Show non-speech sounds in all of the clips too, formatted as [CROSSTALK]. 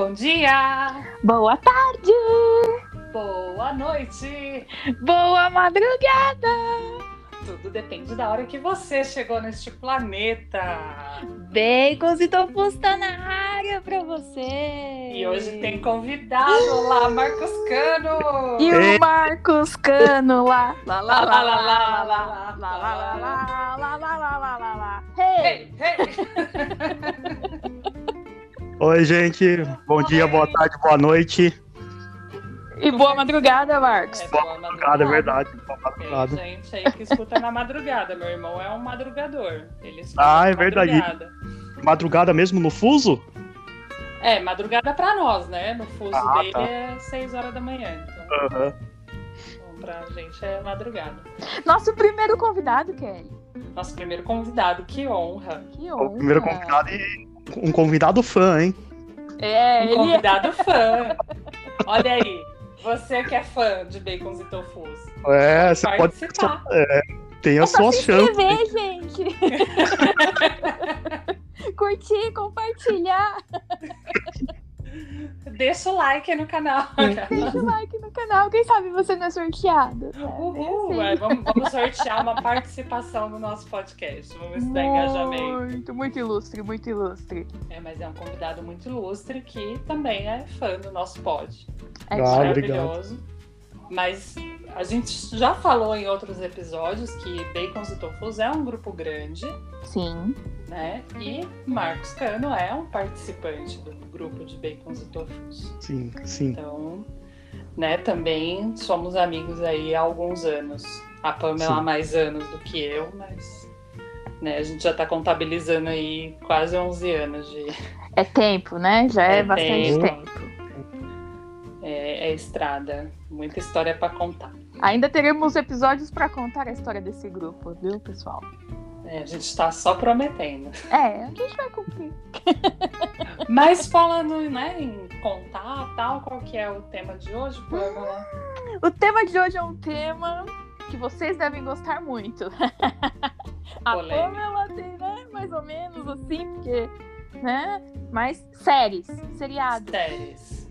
Bom dia! Boa tarde! Boa noite! Boa madrugada! Tudo depende da hora que você chegou neste planeta. Bacons e tofus tá na área pra você! E hoje tem convidado lá, Marcos Cano! E o Marcos Cano lá! Lá, lá, lá, lá, lá, lá, lá, lá, lá, lá, lá, lá, lá, lá, lá, lá. Hey, hey! Oi, gente. Bom dia, boa tarde, boa noite. E boa madrugada, Marcos. É, Boa madrugada, é verdade. Boa Tem madrugada. gente aí que escuta na madrugada. Meu irmão é um madrugador. Ele escuta Ah, é verdade. madrugada. Madrugada mesmo no fuso? É, madrugada pra nós, né? No fuso Ah, dele tá. é 6 horas da manhã. Então, Aham. então, pra gente é madrugada. Nosso primeiro convidado, Kelly. Nosso primeiro convidado, que honra. Que honra. O primeiro convidado e um convidado fã, hein? É, Um ele é... convidado fã. Olha aí, você que é fã de bacons e tofus. É, você pode participar. tem É as só suas se chances. inscrever, gente. [LAUGHS] Curtir, compartilhar. [LAUGHS] Deixa o like no canal. [LAUGHS] Deixa o like no canal. Quem sabe você não é sorteado. né? Uhul, Assim. é, vamos, vamos sortear uma participação no nosso podcast. Vamos ver se dá engajamento. Muito, muito ilustre, muito ilustre. É, mas é um convidado muito ilustre que também é fã do nosso pod. É Ah. Maravilhoso. Mas a gente já falou em outros episódios que Bacons e Tofus é um grupo grande, Sim. Né? E Marcos Cano é um participante do grupo de Bacons e Tofus. Sim, sim. Então, né, também somos amigos aí há alguns anos. A Pamela há mais anos do que eu, mas né, a gente já tá contabilizando aí quase 11 anos de É tempo, né? Já é, É bastante tempo. tempo. é, é estrada. Muita história para contar. Ainda teremos episódios pra contar a história desse grupo, viu, pessoal? É, a gente tá só prometendo. É, a gente vai cumprir. [LAUGHS] Mas falando né, em contar tal, qual que é o tema de hoje, Pamela? O tema de hoje é um tema que vocês devem gostar muito. [LAUGHS] a. Pamela tem, né? Mais ou menos assim, porque, né? Mas séries, seriados. Séries.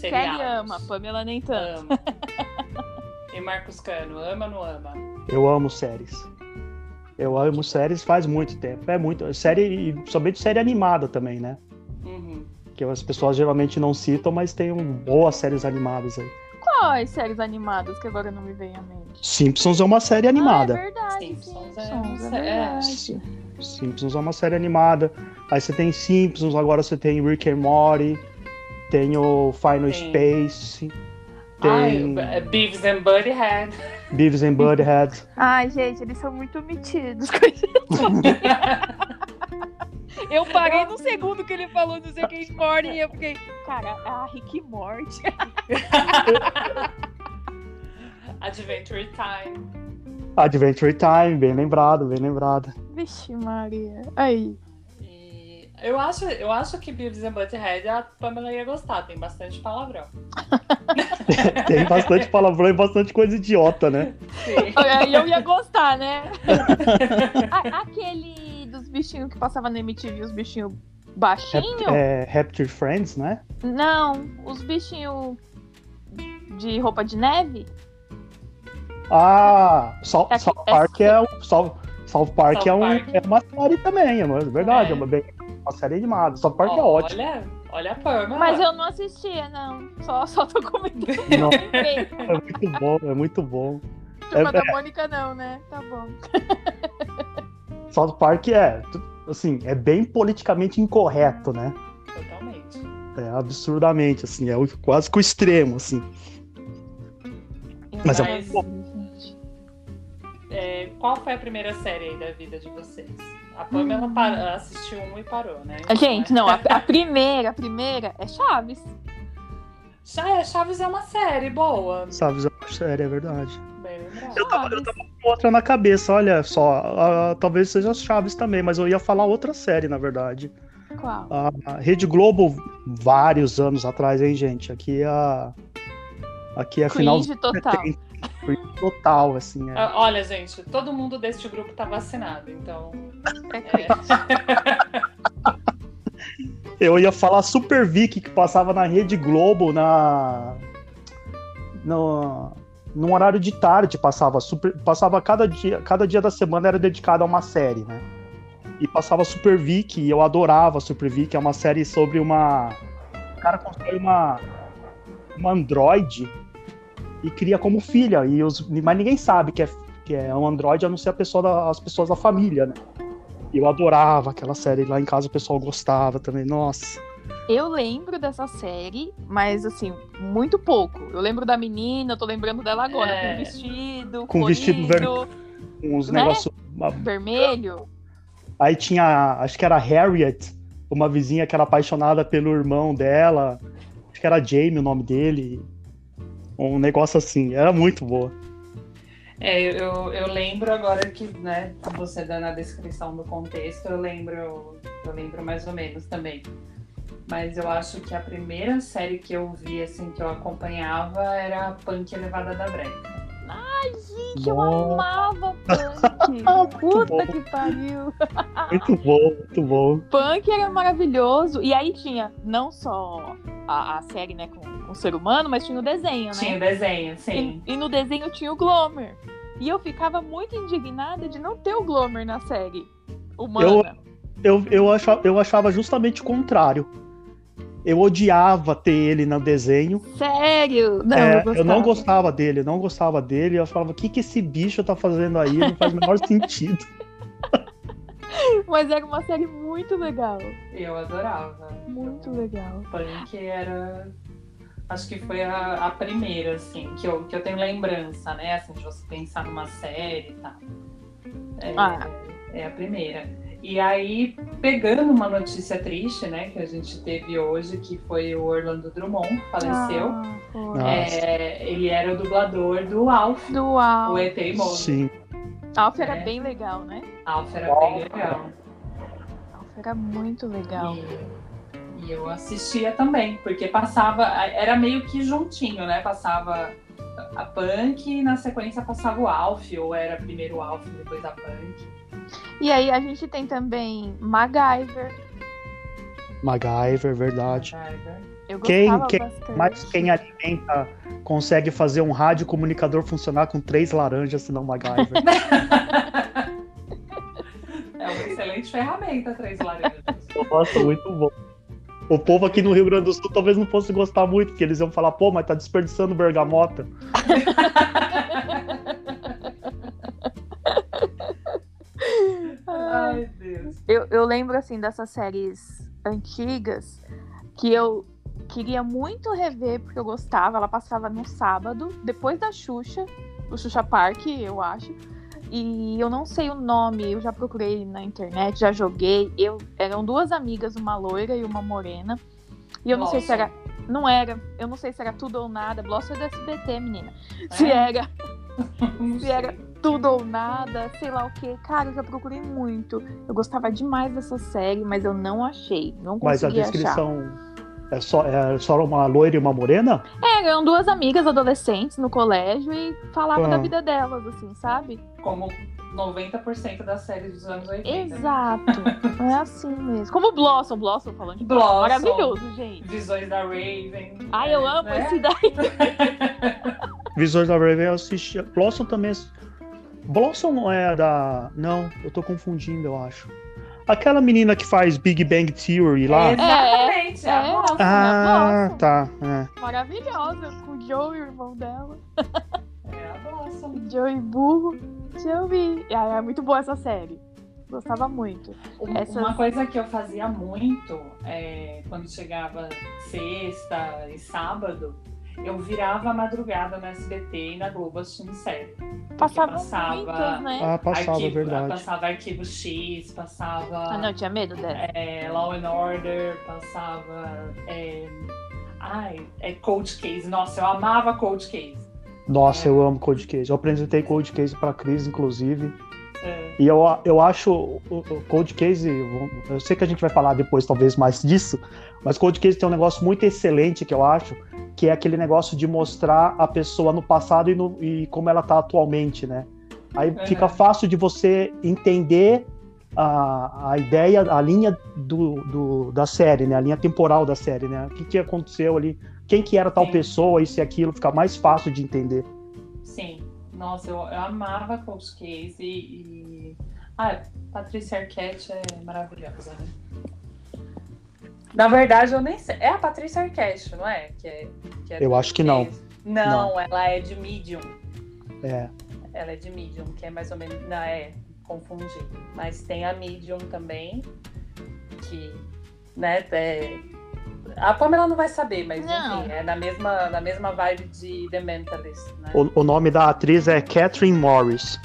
Kelly ama, Pamela nem tanto. Ama. [LAUGHS] E Marcos Cano, ama ou não ama? Eu amo séries. Eu amo séries faz muito tempo. É muito. Série, e somente série animada também, né? Uhum. Que as pessoas geralmente não citam, mas tem um, boas séries animadas aí. Quais séries animadas que agora não me vem à mente? Simpsons é uma série Ah, animada. é verdade, Simpsons Simpsons, é- é, é. verdade. Simpsons é uma série animada. Aí você tem Simpsons, agora você tem Rick and Morty, tem o Final Tem. Space, Ai, tem é Beavis and Butthead. Beavis and Butthead. Ai, gente, eles são muito metidos. Eu parei no segundo que ele falou do Rick and Morty e eu fiquei, cara, ah, Rick e Morty. Adventure Time. Adventure Time, bem lembrado, bem lembrado. Vixe, Maria. Aí. Eu acho, eu acho que Beavis and Butthead a Pamela ia gostar, tem bastante palavrão. [LAUGHS] Tem bastante palavrão e bastante coisa idiota, né? Sim. Aí eu ia gostar, né? Aquele dos bichinhos que passava na MTV, os bichinhos baixinhos? É, Rapture Friends, né? Não, os bichinhos de roupa de neve? Ah, South, É- South é- Park é, um, South, South Park South é, um, Park. é uma série também, é é verdade, É. é, uma, bem- uma série animada. South Park é ótimo. Olha, olha a Pamela. Mas eu não assistia, não. Só, só tô comentando. [LAUGHS] Não. É muito bom, é muito bom. Turma É- da Mônica, não, né? Tá bom. South Park é, assim, é bem politicamente incorreto, né? Totalmente. É absurdamente, assim, é quase que o extremo, assim. Mas é muito É, qual foi a primeira série aí da vida de vocês? A Pamela Hum. para- assistiu um e parou, né? Gente, não, a, a [LAUGHS] primeira, a primeira é Chaves. Já é, Chaves é uma série boa. Sabe, é uma série, é verdade. Bem. Eu tava, eu Chaves. tava com outra na cabeça, olha só, talvez seja Chaves também, mas eu ia falar outra série, na verdade. Qual? A a Rede Globo, vários anos atrás, hein, gente? Aqui é a. Aqui é a final Cringe total. 70. Cringe total, assim. É. Ah, Olha, gente, todo mundo deste grupo tá vacinado, então. É é. [LAUGHS] Eu ia falar Super Vic, que passava na Rede Globo, na. No, num horário de tarde passava super, passava cada dia, cada dia da semana era dedicado a uma série, né? E passava Super Vic, e eu adorava Super Vic, é uma série sobre uma o cara constrói uma uma androide e cria como filha, e os, mas ninguém sabe que é que é um androide a não ser a pessoa da, as pessoas da família, né? Eu adorava aquela série lá em casa, o pessoal gostava também. Nossa. Eu lembro dessa série, mas assim, muito pouco. Eu lembro da menina, eu tô lembrando dela agora, É. com vestido, Com vestido colorido, Com uns Né? negócios. vermelho. Aí tinha, acho que era Harriet, uma vizinha que era apaixonada pelo irmão dela. Acho que era Jamie o nome dele. Um negócio assim, era muito boa. É, eu, eu lembro agora que, né, você dando a descrição do contexto, eu lembro, eu lembro mais ou menos também. Mas eu acho que a primeira série que eu vi, assim, que eu acompanhava era Punk Elevada da Breca. Gente, eu amava [LAUGHS] Punk. Puta bom. que pariu. Muito bom, muito bom. Punk era maravilhoso. E aí tinha não só a, a série, né, com, com o ser humano, mas tinha o desenho, né? Tinha o desenho, sim. E, e no desenho tinha o Glomer. E eu ficava muito indignada de não ter o Glomer na série humana. Eu, eu, achava, eu achava justamente o contrário. Eu odiava ter ele no desenho. Sério? Não, É, eu, eu, não gostava dele, eu não gostava dele. Eu falava, o que, que esse bicho tá fazendo aí? Não faz o menor sentido. [LAUGHS] Mas era uma série muito legal. Eu adorava. Muito legal. Punk era. Acho que foi a, a primeira, assim, que eu, que eu tenho lembrança, né? Assim, de você pensar numa série e tal. É, Ah. é a primeira. E aí, pegando uma notícia triste, né, que a gente teve hoje, que foi o Orlando Drummond, que faleceu. Ah. É, ele era o dublador do Alf, Do o Alf. ET Mouse. Sim. Alf era É. bem legal, né? Alf era bem legal. Alf era muito legal. E, e eu assistia também, porque passava, era meio que juntinho, né? Passava a Punk e na sequência passava o Alf, ou era primeiro o Alf, depois a Punk. E aí a gente tem também MacGyver. MacGyver, verdade. MacGyver. Eu Quem- quem- bastante. Mas quem alimenta consegue fazer um rádio comunicador funcionar com três laranjas, se não MacGyver. [LAUGHS] É uma excelente ferramenta, Três Laranjas. Nossa, muito bom. O povo aqui no Rio Grande do Sul talvez não fosse gostar muito, porque eles iam falar, pô, mas tá desperdiçando bergamota. [LAUGHS] Ai, Deus. Eu, eu lembro, assim, dessas séries antigas que eu queria muito rever, porque eu gostava. Ela passava no sábado, depois da Xuxa, o Xuxa Park, eu acho. E eu não sei o nome, eu já procurei na internet, já joguei. Eu, eram duas amigas, uma loira e uma morena. E eu não sei se era. Não era. Eu não sei se era tudo ou nada. Blossom é do SBT, menina. Se É? era [LAUGHS] Não se era tudo ou nada, sei lá o que. Cara, eu já procurei muito. Eu gostava demais dessa série, mas eu não achei. Não Mas a consegui achar. descrição é só, é só uma loira e uma morena? É, eram duas amigas adolescentes no colégio e falavam Ah. da vida delas, assim, sabe? Como 90% das séries dos anos 80. né? Exato. é [LAUGHS] assim mesmo. Como Blossom, Blossom falando de Blossom. Maravilhoso, gente. Visões da Raven. Ai, eu amo né? [LAUGHS] esse daí. Visões da Raven eu assisti. Blossom também. Blossom não é da. Não, eu tô confundindo, eu acho. Aquela menina que faz Big Bang Theory lá. Exatamente. É, a Blossom. Ah, Blossom. tá. É. Maravilhosa, com o Joe e o irmão dela. É a Blossom. [LAUGHS] Joey burro. Joey. Ah, é muito boa essa série. Gostava muito. Um- Essas- Uma coisa que eu fazia muito é, quando chegava sexta e sábado, eu virava a madrugada no SBT e na Globo assistindo série. Passava, passava- muitas, né? Ah, passava, Arquivo- verdade. Passava Arquivo X, passava Ah, não, eu tinha medo dessa. é, Law and Order, passava. É, ai, é Cold Case. Nossa, eu amava Cold Case. Nossa, eu amo Cold Case. Eu apresentei Cold Case pra Cris, inclusive. É, E eu, eu acho o, o Cold Case, eu sei que a gente vai falar depois talvez mais disso, mas Cold Case tem um negócio muito excelente que eu acho, que é aquele negócio de mostrar a pessoa no passado e, no- e como ela tá atualmente, né? Aí Uhum. fica fácil de você entender a, a ideia, a linha do, do, da série, né? A linha temporal da série, né? O que, que aconteceu ali, quem que era tal Sim. pessoa, isso e aquilo, fica mais fácil de entender. Sim. Nossa, eu, eu amava Cold Case e. Ah, Patrícia Arquette é maravilhosa, né? Na verdade, eu nem sei. É a Patrícia Arquette, não é? Que é, que é Eu acho que não. Case. Não, ela é de Medium. É, Ela é de Medium, que é mais ou menos. Não, é, confundi. Mas tem a Medium também, que, né, é... A Pamela não vai saber, mas Não. enfim, é na mesma, na mesma vibe de The Mentalist, né? o, o nome da atriz é Catherine Morris,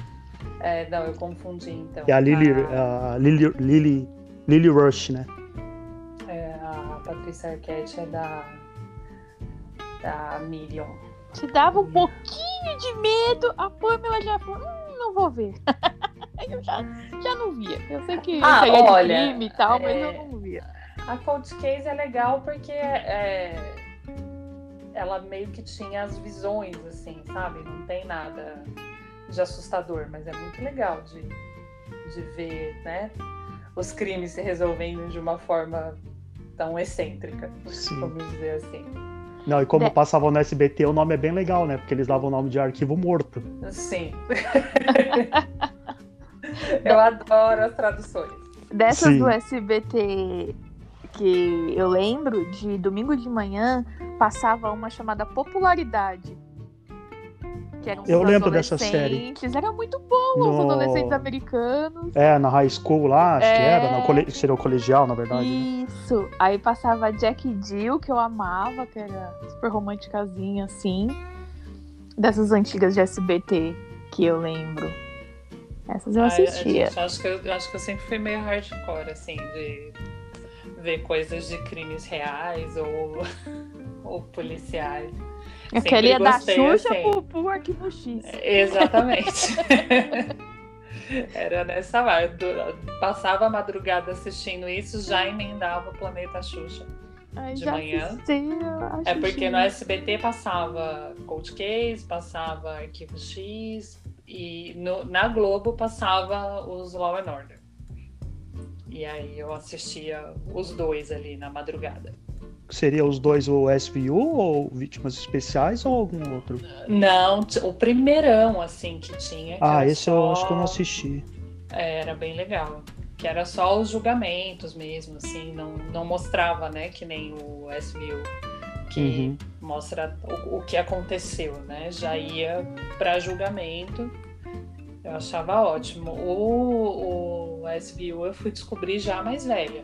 É, não, eu confundi então. é a Lily, A, a Lily, Lily, Lily Rush, né? é, a Patrícia Arquette é da, da Medium. Te dava um pouquinho de medo, a Pamela já falou, hum, não vou ver. [LAUGHS] eu já, já não via. Eu sei que Ah, de olha, crime e tal, mas é- eu não via. A Cold Case é legal porque é, ela meio que tinha as visões, assim, sabe? Não tem nada de assustador, mas é muito legal de, de ver, né? Os crimes se resolvendo de uma forma tão excêntrica, Sim. vamos dizer assim. Não, e como De- passava no SBT, o nome é bem legal, né? Porque eles davam o nome de arquivo morto. Sim. [LAUGHS] Eu adoro as traduções. Dessas Sim. do SBT que eu lembro, de domingo de manhã, passava uma chamada Popularidade. Que eram Eu os lembro dessa série. adolescentes. Era muito boa, os No- adolescentes americanos. É, na high school lá, acho que É. era, no cole... seria o colegial, na verdade. né? Isso. Aí passava Jack e Jill, que eu amava, que era super românticazinha, assim. Dessas antigas de SBT que eu lembro. Essas eu Ai, assistia. gente- acho, que eu acho que eu sempre fui meio hardcore, assim, de ver coisas de crimes reais ou, [LAUGHS] ou policiais. Eu sempre queria dar Xuxa assim. pro, pro Arquivo X. Exatamente. [LAUGHS] Era nessa vibe. Du- Passava a madrugada assistindo isso, já emendava o Planeta Xuxa. Aí de manhã. É porque no SBT passava Cold Case, passava Arquivo X e no- na Globo passava os Law and Order. E aí eu assistia os dois ali na madrugada. Seria os dois o SVU ou Vítimas Especiais ou algum outro? Não, o primeirão assim que tinha. que Ah, esse eu só- acho que eu não assisti. É, Era bem legal. Que era só os julgamentos mesmo, assim, não, não mostrava, né, que nem o SVU, que Uhum. mostra o, o que aconteceu, né? Já ia para julgamento. Eu achava ótimo. O, o SVU eu fui descobrir já mais velha.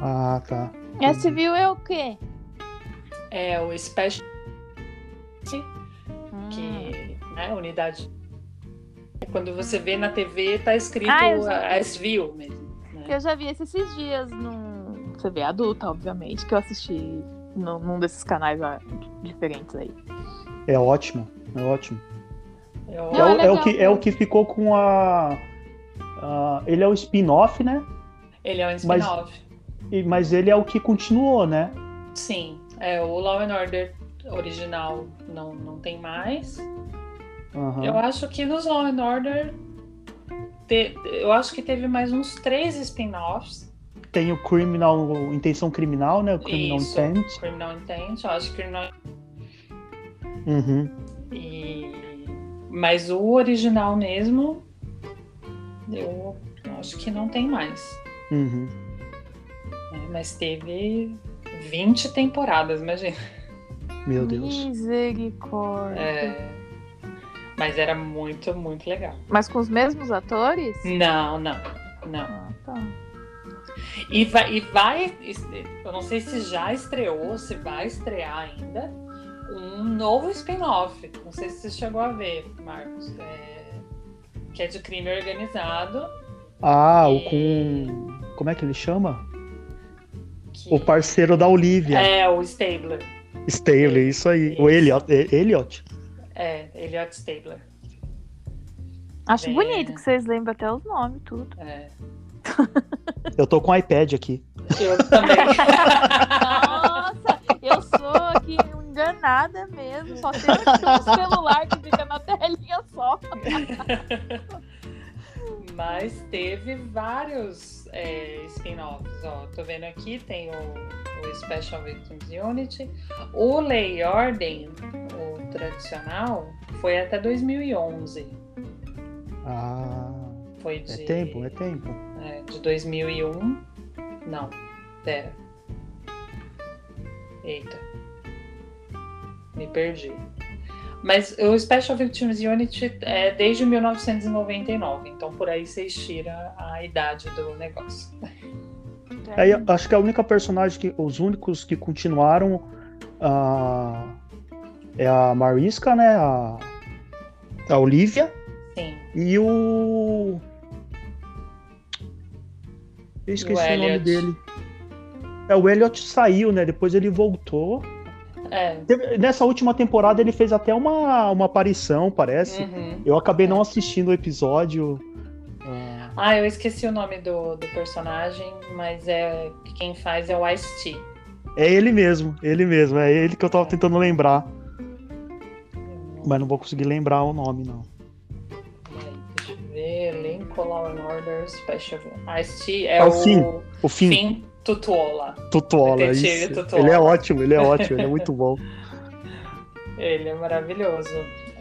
Ah, tá. Viu é o quê? É o Special, Hum. que, né, unidade. Quando você vê na TV, tá escrito Ah. SVU mesmo. né? Eu já vi esse esses dias num TV adulta, obviamente, que eu assisti num, num desses canais ah, diferentes aí. É ótimo, é ótimo. É, é o, é o legal que, é o que ficou com a. a- ele é o spin-off, né? Ele é um Mas- spin-off. E- Mas ele é o que continuou, né? Sim, é, o Law and Order original não, não tem mais. Aham. Eu acho que nos Law and Order. te- eu acho que teve mais uns três spin-offs. Tem o Criminal, Intenção Criminal, né? O Criminal Isso. Intent. Criminal Intent, eu acho que Criminal. Uhum. E... Mas o original mesmo. Eu acho que não tem mais. Uhum. né? Mas teve 20 temporadas, imagina. Meu Deus. Misericórdia. É, Mas era muito, muito legal. Mas com os mesmos atores? Não, não, não. Ah, tá. E vai, e vai, eu não sei se já estreou, se vai estrear ainda, um novo spin-off. Não sei se você chegou a ver, Marcos. É, que é de crime organizado. Ah, o E- com. Como é que ele chama? que- O parceiro da Olivia. É, o Stabler. Staley, isso aí. O Isso. Elliot. é- Elliot. É, Elliot Stabler. Acho É. bonito que vocês lembram até os nomes, tudo. É. [LAUGHS] Eu tô com o iPad aqui. Eu também. [LAUGHS] Nossa, eu sou aqui [LAUGHS] enganada mesmo. Só tem um celular que fica na telinha só. [LAUGHS] Mas teve vários é, spin-offs. Ó, tô vendo aqui, tem o, o Special Victims Unity. O Lei Ordem, o tradicional, foi até 2011. Ah, Foi é de, tempo, é tempo. é, de 2001. Não, pera. Eita. Me perdi. Mas o Special Victims Unit é desde 1999, então por aí vocês tiram a idade do negócio. Eu acho que a única personagem que. Os únicos que continuaram ah, é a Mariska, né? A, a Olivia Sim. e o. Eu esqueci o, nome Elliot. dele. É, o Elliot saiu, né? Depois ele voltou. É. Teve- Nessa última temporada ele fez até uma, uma aparição, parece. Uhum. Eu acabei não assistindo o episódio. Ah, Ah, eu esqueci o nome do, do personagem, mas é quem faz é o Ice-T. é ele mesmo, ele mesmo. É ele que eu tava tentando lembrar. Mas não vou conseguir lembrar o nome, não. Deixa eu ver. Elenco Law and Order Special. Ice-T é É o o Finn. O fim, Finn Tutuola. Tutuola. Detetive Isso. Tutuola. Ele é ótimo, ele é ótimo, ele é muito bom. [LAUGHS] Ele é maravilhoso.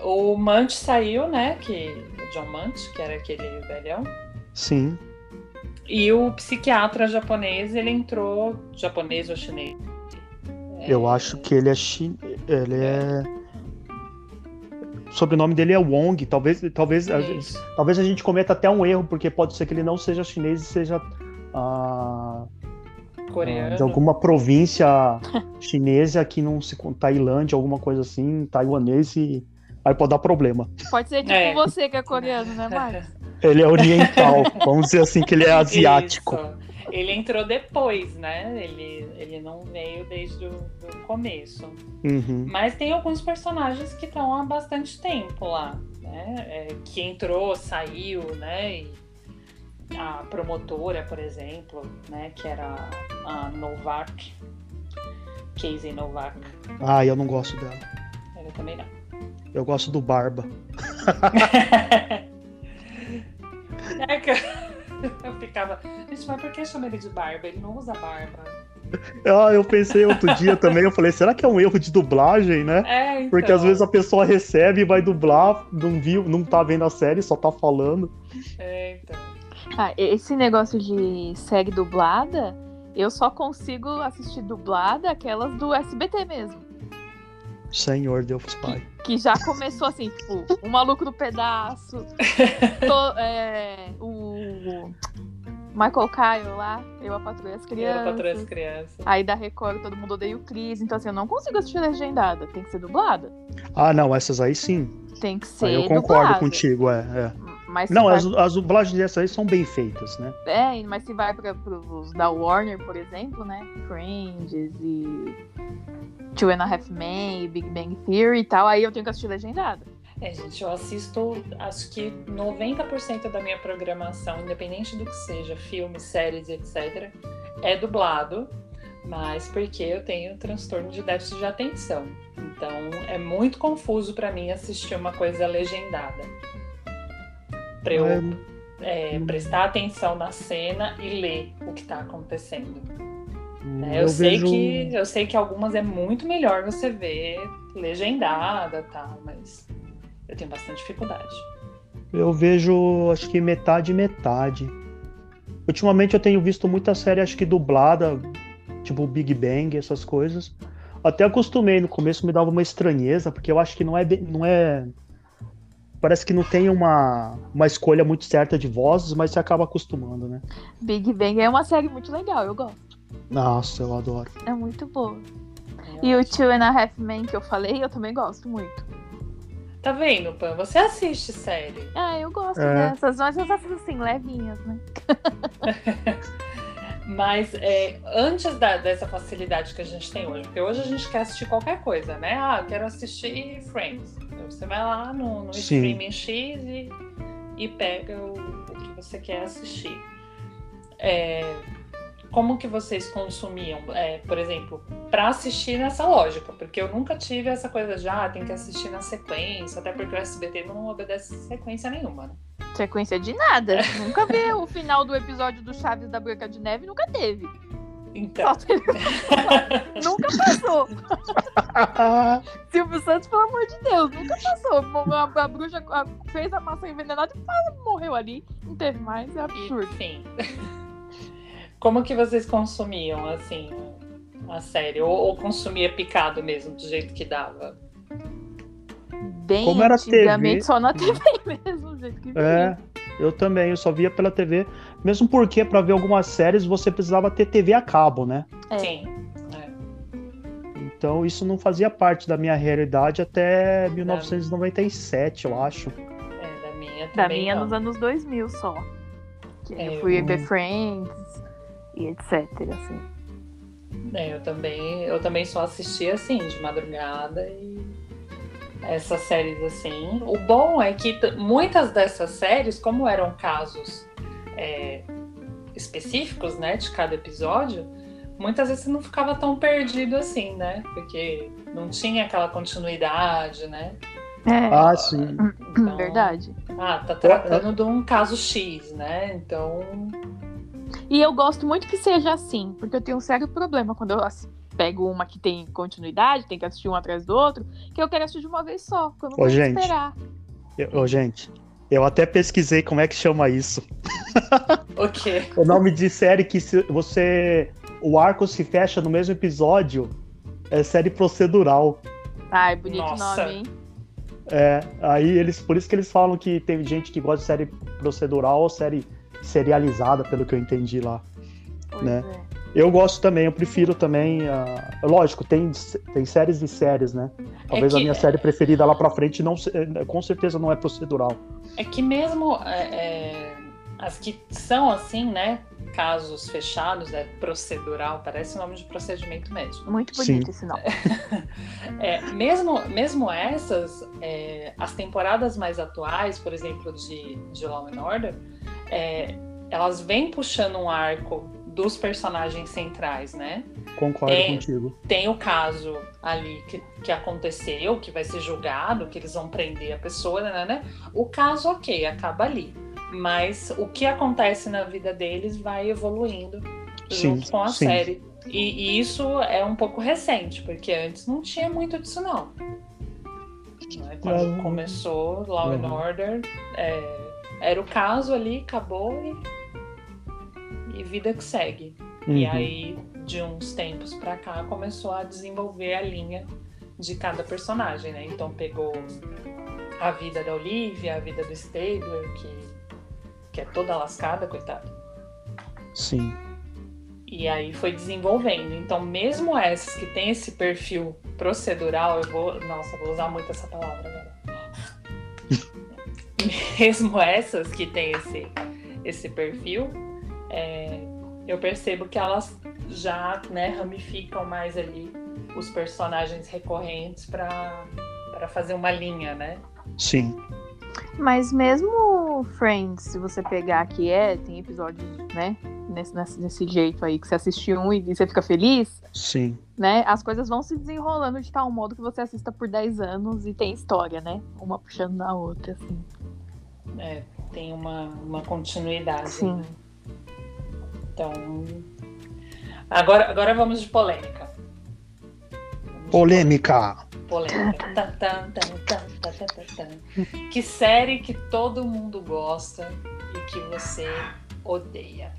O Munch saiu, né? Que, o John Munch, que era aquele velhão. Sim. E o psiquiatra japonês, ele entrou. Japonês ou chinês? Eu acho que ele é chi... ele é o sobrenome dele é Wong, talvez talvez a gente, talvez a gente cometa até um erro porque pode ser que ele não seja chinês e seja ah, Coreano. de alguma província [LAUGHS] chinesa que não se Tailândia, alguma coisa assim, taiwanês e aí pode dar problema. Pode ser tipo É. você que é coreano, né, Marcos? [LAUGHS] Ele é oriental, vamos dizer assim que ele é asiático. Isso. Ele entrou depois, né? Ele, ele não veio desde o começo. Uhum. Mas tem alguns personagens que estão há bastante tempo lá, né? É, que entrou, saiu, né? E a promotora, por exemplo, né? Que era a Novak, Casey Novak. Ah, eu não gosto dela. Ela também não. Eu gosto do Barba. [LAUGHS] É que eu, eu ficava, gente, mas por que chama ele de barba? Ele não usa barba. Ah, eu pensei outro dia também, eu falei, será que é um erro de dublagem, né? É, então. Porque às vezes a pessoa recebe e vai dublar, não viu, não tá vendo a série, só tá falando. É, então. Ah, esse negócio de série dublada, eu só consigo assistir dublada aquelas do SBT mesmo. Senhor Deus Pai. Que já começou assim, tipo, o maluco do pedaço, [LAUGHS] to- é, o Michael Kyle lá, eu a patrulha as Era pra trás crianças. crianças. Aí da Record todo mundo odeia o Chris, então assim, eu não consigo assistir legendada, tem que ser dublada. Ah, não, essas aí sim. Tem que ser Aí eu concordo dublada. contigo, é. é. Mas Não, vai as, as dublagens dessas aí são bem feitas, né? É, mas se vai para os da Warner, por exemplo, né? Friends e Two and a Half Men e Big Bang Theory e tal, aí eu tenho que assistir legendada. É, gente, eu assisto, acho que 90% da minha programação, independente do que seja, filmes, séries, etc., é dublado, mas porque eu tenho transtorno de déficit de atenção. Então, é muito confuso pra mim assistir uma coisa legendada. Pra eu É, prestar atenção na cena e ler o que tá acontecendo. hum, É, eu, sei que, eu sei que algumas é muito melhor você ver legendada, tá? Mas eu tenho bastante dificuldade. Eu vejo, acho que metade metade. Ultimamente eu tenho visto muita série, acho que dublada, tipo Big Bang, essas coisas. Até acostumei, no começo me dava uma estranheza, porque eu acho que não é, não é parece que não tem uma, uma escolha muito certa de vozes, mas você acaba acostumando, né? Big Bang é uma série muito legal, eu gosto. Nossa, eu adoro. É muito boa. E o Two and a Half Men que eu falei, eu também gosto muito. Tá vendo, Pan? Você assiste série. Ah, eu gosto É. dessas, mas eu assisto assim, levinhas, né? [LAUGHS] Mas é, antes da- dessa facilidade que a gente tem hoje, porque hoje a gente quer assistir qualquer coisa, né? Ah, eu quero assistir Friends. Então você vai lá no, no streaming X e, e pega o, o que você quer assistir. É, como que vocês consumiam, é, por exemplo, para assistir nessa lógica? Porque eu nunca tive essa coisa de, ah, tem que assistir na sequência, até porque o SBT não obedece sequência nenhuma, né? Sequência de nada. nunca vê o final do episódio do Chaves da Branca de Neve, nunca teve. Então, teve- nunca passou. Silvio Santos, pelo amor de Deus, nunca passou. A, a bruxa a- fez a maçã envenenada e morreu ali. Não teve mais, é absurdo. enfim. Como que vocês consumiam, assim, a série? Ou, ou consumia picado mesmo, do jeito que dava? Bem Como era antigamente, TV, só na TV [LAUGHS] mesmo, do jeito que É, eu também, eu só via pela TV. Mesmo porque, pra ver algumas séries, você precisava ter TV a cabo, né? É. Sim. Então isso não fazia parte da minha realidade até 1997, eu acho. É, da minha Da também. minha não. nos anos 2000 só. Que É, eu fui eu- ver Friends e etc, assim. É, eu também, eu também só assistia assim, de madrugada e essas séries assim. O bom é que muitas dessas séries, como eram casos é, específicos, né, de cada episódio, muitas vezes você não ficava tão perdido assim, né? Porque não tinha aquela continuidade, né? É, Ah, sim. Então, verdade. Ah, tá tratando de um caso X, né? Então, E eu gosto muito que seja assim, porque eu tenho um sério problema quando eu ass- pego uma que tem continuidade, tem que assistir um atrás do outro, que eu quero assistir de uma vez só, que eu não Ô, vou gente. esperar. Eu- ô, gente, eu até pesquisei como é que chama isso. [LAUGHS] o quê? O nome de série que se você. O arco se fecha no mesmo episódio é série procedural. Ai, bonito Nossa. nome, hein? É, aí eles. Por isso que eles falam que tem gente que gosta de série procedural ou série serializada, pelo que eu entendi lá. Pois Né? é. Eu gosto também, eu prefiro também. ah, lógico, tem, tem séries e séries, né? Talvez a que- minha série preferida lá pra frente não, eh, com certeza não é procedural. É que mesmo é, é, as que são assim, né? Casos fechados, é procedural, parece nome de procedimento médico. Muito Sim. bonito esse nome. [LAUGHS] É, mesmo, mesmo essas, é, as temporadas mais atuais, por exemplo, de, de Law and Order, é, elas vêm puxando um arco dos personagens centrais, né? Concordo É. contigo. tem o caso ali que, que aconteceu, que vai ser julgado, que eles vão prender a pessoa, né, né? O caso, ok, acaba ali. Mas o que acontece na vida deles vai evoluindo Sim, junto com a sim. série. E, e isso é um pouco recente, porque antes não tinha muito disso, não. Né, Quando Não. começou Law and Uhum. Order, é, era o caso ali, acabou e, e vida que segue. E Uhum. aí, de uns tempos pra cá, começou a desenvolver a linha de cada personagem, né? Então pegou a vida da Olivia, a vida do Stabler, que, que é toda lascada, coitado. Sim. E aí foi desenvolvendo. Então, mesmo essas que tem esse perfil procedural, eu vou. Nossa, vou usar muito essa palavra agora. [LAUGHS] mesmo essas que tem esse, esse perfil, é, eu percebo que elas já né, ramificam mais ali os personagens recorrentes para fazer uma linha, né? Sim. Mas mesmo Friends, se você pegar que é, tem episódios, né? Nesse, nesse, desse jeito aí, que você assiste um e você fica feliz, Sim. né? As coisas vão se desenrolando de tal modo que você assista por 10 anos e tem história, né? Uma puxando na outra, assim. É, tem uma, uma continuidade. Sim. né? Então. Agora, agora vamos de polêmica. Vamos de Polêmica. polêmica. Tan, tan. Que série que todo mundo gosta e que você odeia?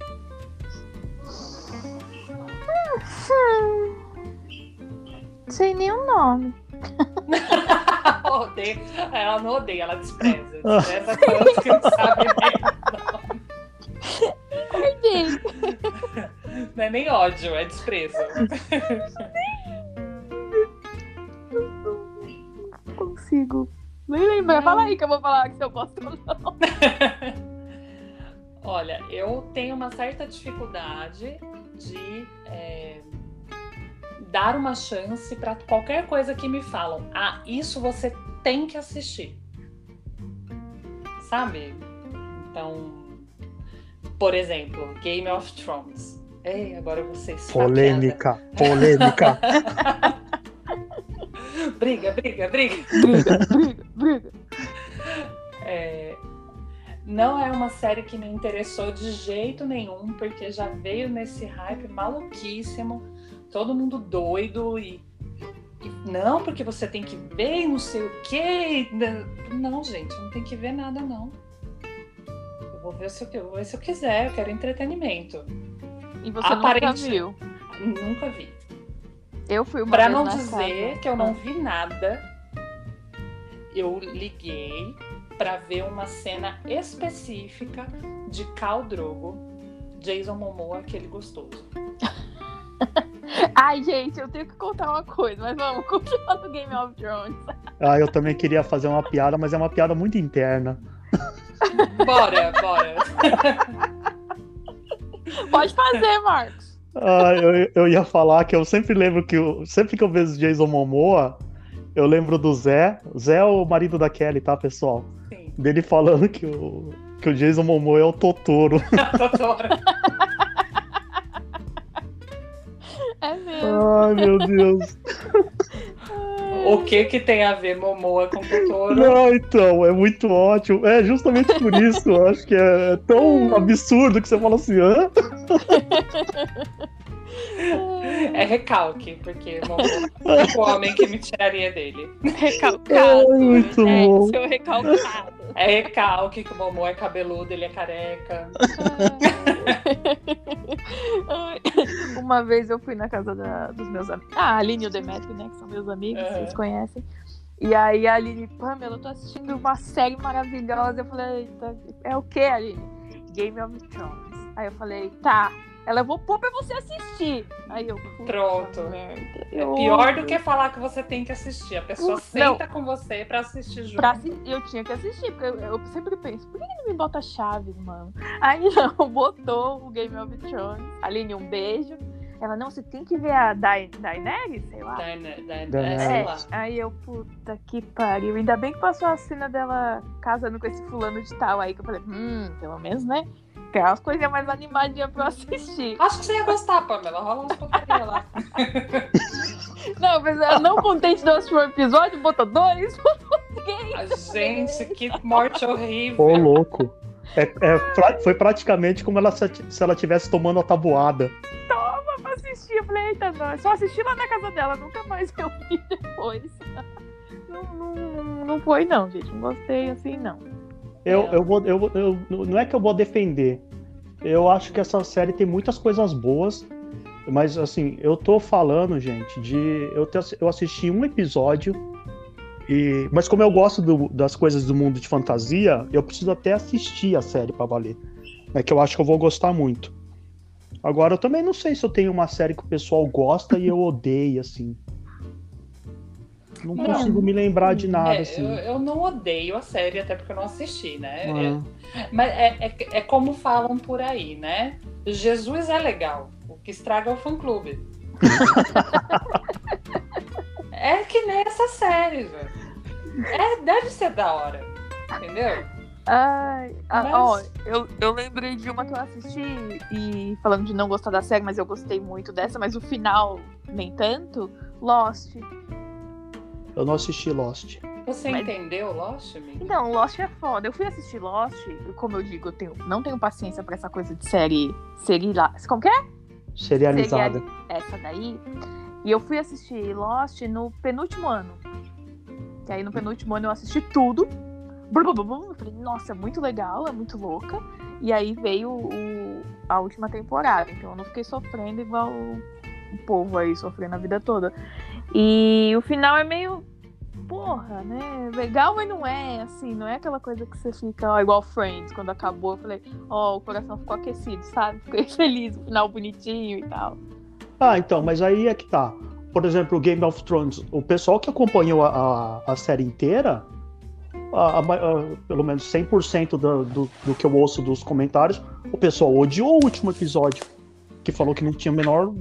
[LAUGHS] Sem nenhum nome. [LAUGHS] odeia. Ela não odeia, ela despreza. [LAUGHS] Despreza tanto que não sabe nem. Não é nem ódio, é desprezo. não consigo. Nem lembrar. Fala aí que eu vou falar que se eu gosto ou não. [LAUGHS] Olha, eu tenho uma certa dificuldade de é, dar uma chance para qualquer coisa que me falam. Ah, isso você tem que assistir. Sabe? Então, por exemplo, Game of Thrones. Ei, agora você Polêmica. Polêmica. [LAUGHS] Briga, briga, briga. Briga, briga, briga. É, Não é uma série que me interessou de jeito nenhum, porque já veio nesse hype maluquíssimo, todo mundo doido e, e não, porque você tem que ver não sei o quê. Não, gente, não tem que ver nada, não. Vou ver se eu, eu, vou ver se eu quiser, eu quero entretenimento. E você nunca viu? Nunca vi. Eu fui uma Pra vez não na dizer casa. que eu não vi nada, eu liguei pra ver uma cena específica de Khal Drogo, Jason Momoa, aquele gostoso. [LAUGHS] Ai, gente, eu tenho que contar uma coisa, mas vamos [LAUGHS] continuar no Game of Thrones. Ah, eu também queria fazer uma piada, mas é uma piada muito interna. [LAUGHS] Bora, bora. Pode fazer, Marcos. Ah, eu, eu ia falar que eu sempre lembro que eu, sempre que eu vejo Jason Momoa, eu lembro do Zé. Zé é o marido da Kelly, tá, pessoal? Sim, Dele falando que o, que o Jason Momoa é o Totoro. [LAUGHS] adoro. É mesmo. Ai, meu Deus. [LAUGHS] O que que tem a ver Momoa com Totoro? Não, [LAUGHS] então, é muito ótimo. É justamente por isso, eu acho que é tão [LAUGHS] absurdo que você fala assim, hã? [LAUGHS] É recalque, porque é [LAUGHS] o homem que me tiraria dele. Recalcado. Ai, muito é, bom. seu recalcado. É recalque que o Momoa é cabeludo, ele é careca. [LAUGHS] Ai. Uma vez eu fui na casa da- dos meus amigos. Ah, a Aline e o Demetrio, né? Que são meus amigos, vocês conhecem. E aí a Aline, Pamela, eu tô assistindo uma série maravilhosa. Eu falei, é o que, Aline? Game of Thrones. Aí eu falei, tá. Ela, vou pôr pra você assistir. Aí eu, Pronto. merda. É pior do que falar que você tem que assistir. A pessoa Não. senta com você pra assistir junto. Pra assi- eu tinha que assistir, porque eu, eu sempre penso, por que ele não me bota Chaves, mano? Aí [LAUGHS] não, botou o Game of Thrones. Aline, um beijo. Ela, não, você tem que ver a Dae- Daenerys, sei lá. Da, da, Da- é, sei lá. Aí eu, puta que pariu. Ainda bem que passou a cena dela casando com esse fulano de tal aí, que eu falei, hum, pelo menos, né? Tem umas coisinhas mais animadinhas pra eu assistir. Acho que você ia gostar, Pamela. Rola umas putaria lá. [LAUGHS] Não, mas ela não contente do último episódio, botou dois, botou três. A gente, que morte horrível. Ô, louco. É, é foi praticamente como ela se, se ela estivesse tomando a tabuada. pra assistir. Eu falei, eita, não, é só assistir lá na casa dela, nunca mais eu vi depois. [LAUGHS] Não, não, não foi, não, gente. Não gostei assim, não. Eu, É. eu vou, eu, eu- não é que eu vou defender. Eu acho que essa série tem muitas coisas boas, mas assim, eu tô falando, gente, de eu, te- eu assisti um episódio e, mas como eu gosto do- das coisas do mundo de fantasia, eu preciso até assistir a série pra valer. É que eu acho que eu vou gostar muito. Agora eu também não sei se eu tenho uma série que o pessoal gosta e eu odeio assim. Não Não. consigo me lembrar de nada É, assim. eu, eu não odeio a série, até porque eu não assisti, né? É- Ah. Mas é, é, é como falam por aí, né? Jesus é legal, o que estraga é o fã-clube. [LAUGHS] é que nem essa série, velho. É, deve ser da hora, entendeu? Ai, ah, Mas- ó, eu, eu lembrei de uma que eu assisti e falando de não gostar da série, mas eu gostei muito dessa, mas o final nem tanto. Lost. Eu não assisti Lost. Você Mas- entendeu, Lost, amigo? Então, Lost é foda. Eu fui assistir Lost, e como eu digo, eu tenho, não tenho paciência pra essa coisa de série. Lá. Como que é? Serializada. essa daí. E eu fui assistir Lost no penúltimo ano. E aí no penúltimo ano eu assisti tudo. Brum, brum, brum. Eu falei, nossa, é muito legal, é muito louca. E aí veio o- a última temporada. Então eu não fiquei sofrendo igual o, o povo aí sofrendo a vida toda. E o final é meio. Porra, né? Legal, mas não é assim, não é aquela coisa que você fica, ó, igual Friends, quando acabou, eu falei, ó, o coração ficou aquecido, sabe? [LAUGHS] Fiquei feliz, o final bonitinho e tal. Ah, então, mas aí é que tá. Por exemplo, Game of Thrones, o pessoal que acompanhou a, a, a série inteira, a- a- pelo menos 100% do, do, do que eu ouço dos comentários, o pessoal odiou o último episódio. Que falou que não tinha o menor.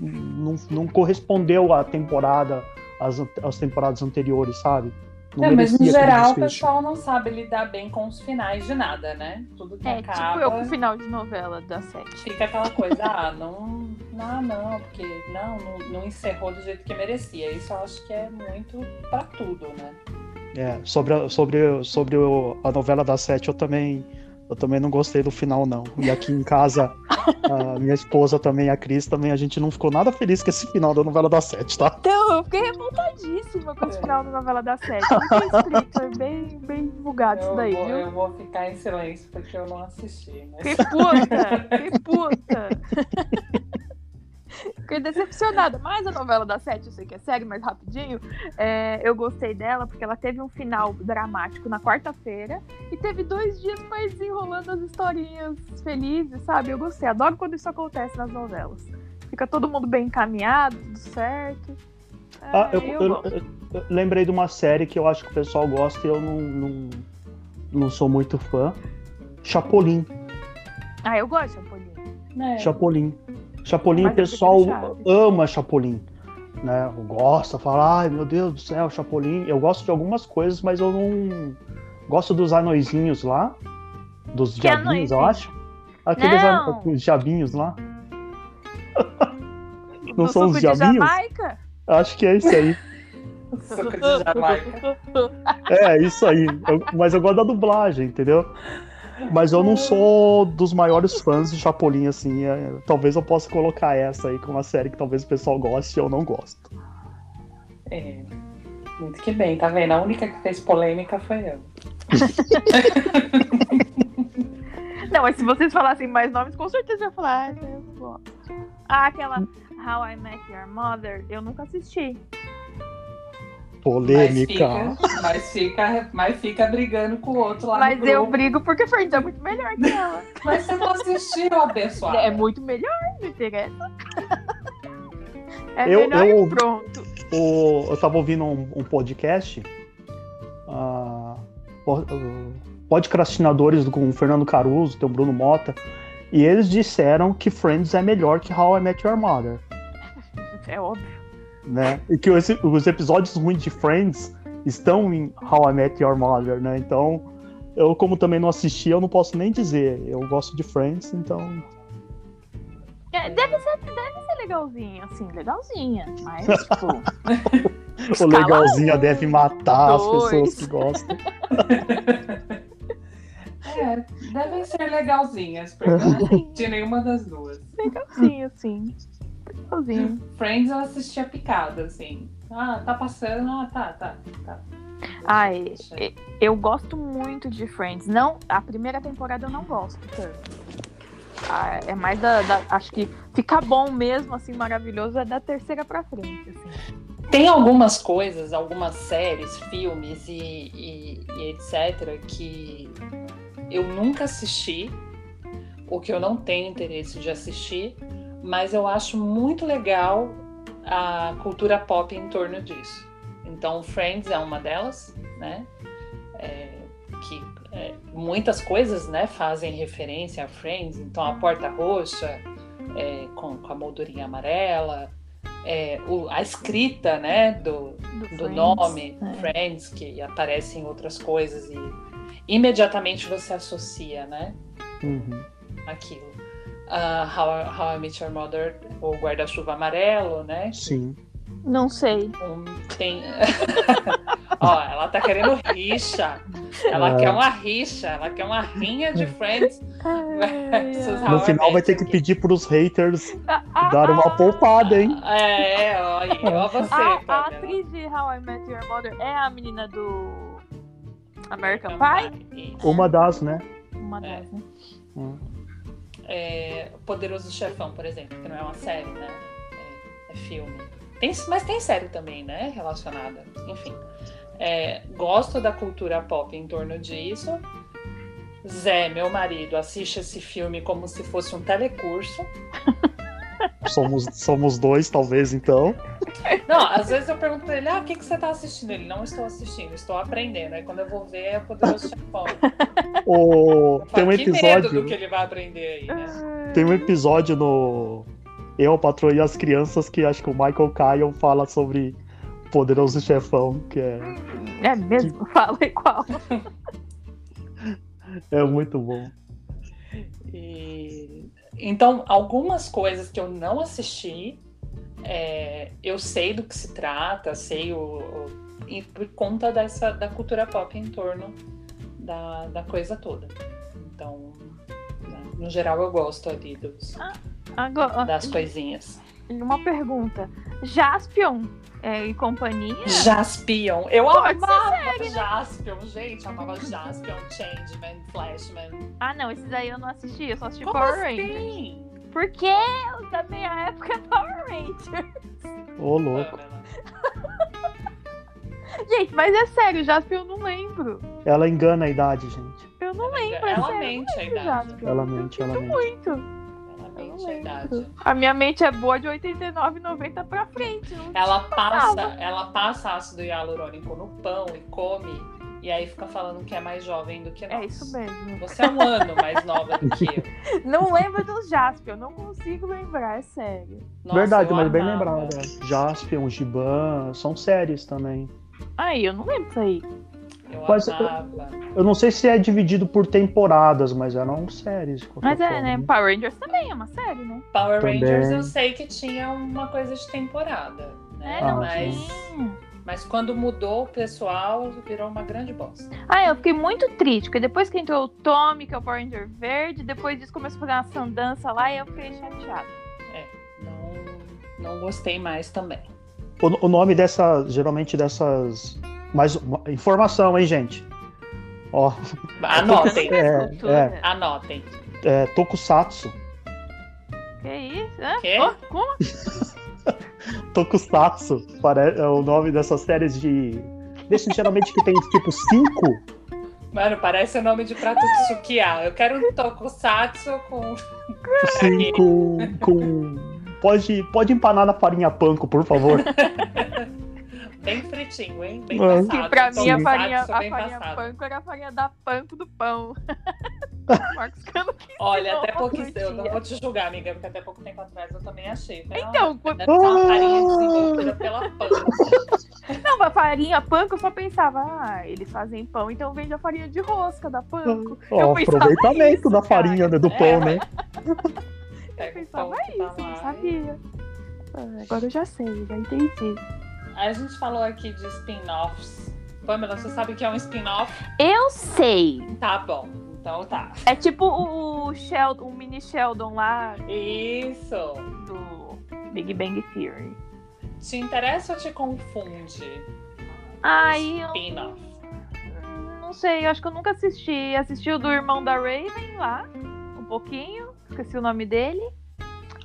Não, não correspondeu à temporada, às, às temporadas anteriores, sabe? Não É, mas no geral o pessoal não sabe lidar bem com os finais de nada, né? Tudo que É, acaba. tipo eu com o final de novela da sete. Fica aquela coisa, ah, não, não, não, porque não, não, não encerrou do jeito que merecia. Isso eu acho que é muito pra tudo, né? É, sobre, a, sobre, sobre o- a novela da Sete, eu também Eu também não gostei do final, não. E aqui em casa, a minha esposa também, a Cris, também, a gente não ficou nada feliz com esse final da novela das sete, tá? Então, eu fiquei revoltadíssima com esse É. final da novela das sete. Escrito, foi bem, bem divulgado isso Eu daí, vou, viu? eu vou ficar em silêncio porque eu não assisti. Mas... Fiquei puta, fiquei puta. [LAUGHS] Fiquei decepcionada. Mas a novela da Sete, eu sei que é série, mas rapidinho, é, eu gostei dela porque ela teve um final dramático na quarta-feira e teve dois dias pra ir desenrolando as historinhas felizes, sabe? Eu gostei. Adoro quando isso acontece nas novelas. Fica todo mundo bem encaminhado, tudo certo. Ah, É, eu, eu eu- eu- eu lembrei de uma série que eu acho que o pessoal gosta e eu não, não, não sou muito fã. Chapolin. Ah, eu gosto de Chapolin. Né? Chapolin. Chapolin, Mas o pessoal Chaves. ama Chapolin. Né? Gosta, fala, ai meu Deus do céu, Chapolin. Eu gosto de algumas coisas, mas eu não. Gosto dos anõezinhos lá. Dos Que diabinhos, eu acho. Aqueles Não. an- os diabinhos lá. [LAUGHS] Não Do são os diabinhos? Jamaica? Acho que é isso aí. [LAUGHS] Suco de Jamaica. É, isso aí. Eu- mas eu gosto da dublagem, entendeu? Mas eu não sou dos maiores fãs de Chapolin, assim. é, talvez eu possa colocar essa aí como uma série que talvez o pessoal goste e eu não gosto. É. Muito que bem, tá vendo? A única que fez polêmica foi eu. [LAUGHS] Não, mas se vocês falassem mais nomes, com certeza eu ia falar. Ah, eu não gosto. Ah, aquela How I Met Your Mother, eu nunca assisti. Mas Polêmica. fica, mas, fica, mas fica brigando com o outro lá mas no eu brigo porque Friends é muito melhor que ela. Mas você não assistiu, abençoado. é muito melhor, não interessa. É Eu- melhor eu- e pronto. O- eu tava ouvindo um, um podcast. po- ah, podcastinadores com o Fernando Caruso, tem o Bruno Mota. E eles disseram que Friends é melhor que How I Met Your Mother. É óbvio. Né? E que os, os episódios ruins de Friends estão em How I Met Your Mother, né? Então, eu como também não assisti, eu não posso nem dizer. Eu gosto de Friends, então É, deve, ser, deve ser legalzinha, assim, legalzinha. Mas, [LAUGHS] tipo. o legalzinha um, deve matar as dois. pessoas que gostam. [LAUGHS] É, devem ser legalzinhas, porque eu não assisti nenhuma das duas. Legalzinho, assim. Legalzinho. Friends eu assistia picada, assim. Ah, tá passando, ah, tá, tá, tá. Ai, eu gosto muito de Friends. Não, a primeira temporada eu não gosto tanto. Ah, é mais da, da- Acho que fica bom mesmo, assim, maravilhoso, é da terceira pra frente, assim. Tem algumas coisas, algumas séries, filmes e, e- e etc. que eu nunca assisti, ou que eu não tenho interesse de assistir, mas eu acho muito legal a cultura pop em torno disso. Então, Friends é uma delas, né? É, que é, muitas coisas, né, fazem referência a Friends. Então, a Porta Roxa é, com, com a moldurinha amarela, é, o- a escrita, né, do, do Friends, nome é. Friends, que aparece em outras coisas e imediatamente você associa, né, Uhum. aquilo. Ah, How, How I Met Your Mother, o guarda-chuva amarelo, né? Sim. Não sei. Um, tem. [LAUGHS] Ó, ela tá querendo rixa. Ela É. quer uma rixa, ela quer uma rinha de [LAUGHS] Friends No final vai ter que pedir pros haters Ah, dar uma poupada, hein? É, ó, aí, ó [LAUGHS] você, A, a atriz de How I Met Your Mother é a menina do American American Pie? Pie. Uma das, né? Uma É. das, né? Hum. É, Poderoso Chefão, por exemplo, que não é uma série, né? É, é filme. Tem, mas tem série também, né? Relacionada. Enfim. É, gosto da cultura pop em torno disso. Zé, meu marido, assiste esse filme como se fosse um telecurso. [LAUGHS] Somos, somos dois, talvez, então. Não, às vezes eu pergunto pra ele, ah, o que, que você tá assistindo? Ele, não estou assistindo, estou aprendendo. Aí quando eu vou ver, é Poderoso Chefão. O... Tem um que medo episódio. do que ele vai aprender aí, né? Tem um episódio no Eu, a Patroa e as Crianças que acho que o Michael Kyle fala sobre Poderoso Chefão, que é, É mesmo? Fala igual. [LAUGHS] é muito bom. E, Então, algumas coisas que eu não assisti, é, eu sei do que se trata, sei o, o- e por conta dessa da cultura pop em torno da, da coisa toda. Então, né, no geral, eu gosto ali dos, Agora, das coisinhas. uma pergunta. Jaspion é, e companhia? Jaspion. Eu Pode ser amava Jaspion, gente. Eu amava Jaspion, Changeman, Flashman. Ah, não, esses aí eu não assisti, eu só assisti Como Power Rangers. assim? Porque eu da minha época é Power Rangers. Ô, louco. [LAUGHS] Gente, mas é sério, Jaspion eu não lembro. Ela engana a idade, gente. Eu não lembro, é Ela sério. mente a eu idade. Jaspion. Ela Eu mente, ela sinto mente. muito. Lembro. A minha mente é boa de 89, 90 pra frente. Ela passa, ela passa ácido hialurônico no pão e come, e aí fica falando que é mais jovem do que nós. É isso mesmo. Você é um ano mais nova do que eu. [LAUGHS] Não lembro dos Jaspion, não consigo lembrar, é sério. Nossa, Verdade, eu mas bem amava. lembrada. Jaspion, Giban, são séries também. Aí, eu não lembro disso aí. Eu Mas- amava. Eu não sei se é dividido por temporadas, mas eram séries. Mas é, forma. né? Power Rangers também é uma série, né? Power Também. Rangers eu sei que tinha uma coisa de temporada, né? É, não mas, tinha. mas quando mudou o pessoal, virou uma grande bosta. Ah, eu fiquei muito triste, porque depois que entrou o Tommy, que é o Power Ranger verde, depois disso começou a fazer uma sandança lá e eu fiquei chateada. Não, não gostei mais também. O, o nome dessa, geralmente dessas. Mais uma- informação, hein, gente? Ó, Anotem, É, é. anotem. é Tokusatsu. Que isso? Hã? Quê? Ó, como? [LAUGHS] Tokusatsu é o nome dessas séries de. Desses geralmente que tem tipo cinco. Mano, parece o nome de prato de sukiá. Eu quero um tokusatsu com. Sim, com. com... Pode, pode empanar na farinha panko, por favor. [LAUGHS] Bem fritinho, hein? Bem Ah. passado. Que pra mim a farinha, a farinha panko era a farinha da panko do pão. [LAUGHS] Marcos Cano que Olha, até pouco eu não curtinha. vou te julgar, amiga, porque até pouco tempo atrás eu também achei. Então, ah, ser uma farinha desenvolvida pela panko. Não, a farinha panko eu só pensava, ah, eles fazem pão, então vende a farinha de rosca da panko. Pensava aproveitamento isso, da farinha né, do É, pão, né? Eu pensava tá isso, não lá. sabia. Ah, agora eu já sei, já entendi. A gente falou aqui de spin-offs. Pamela, você sabe o que é um spin-off? Eu sei. Tá bom. Então tá. É tipo o Sheldon, o mini Sheldon lá Isso. do Big Bang Theory. Te interessa ou te confunde? Aí eu Spin-off. não sei, eu acho que eu nunca assisti. Assisti o do irmão da Raven lá, um pouquinho. Esqueci o nome dele.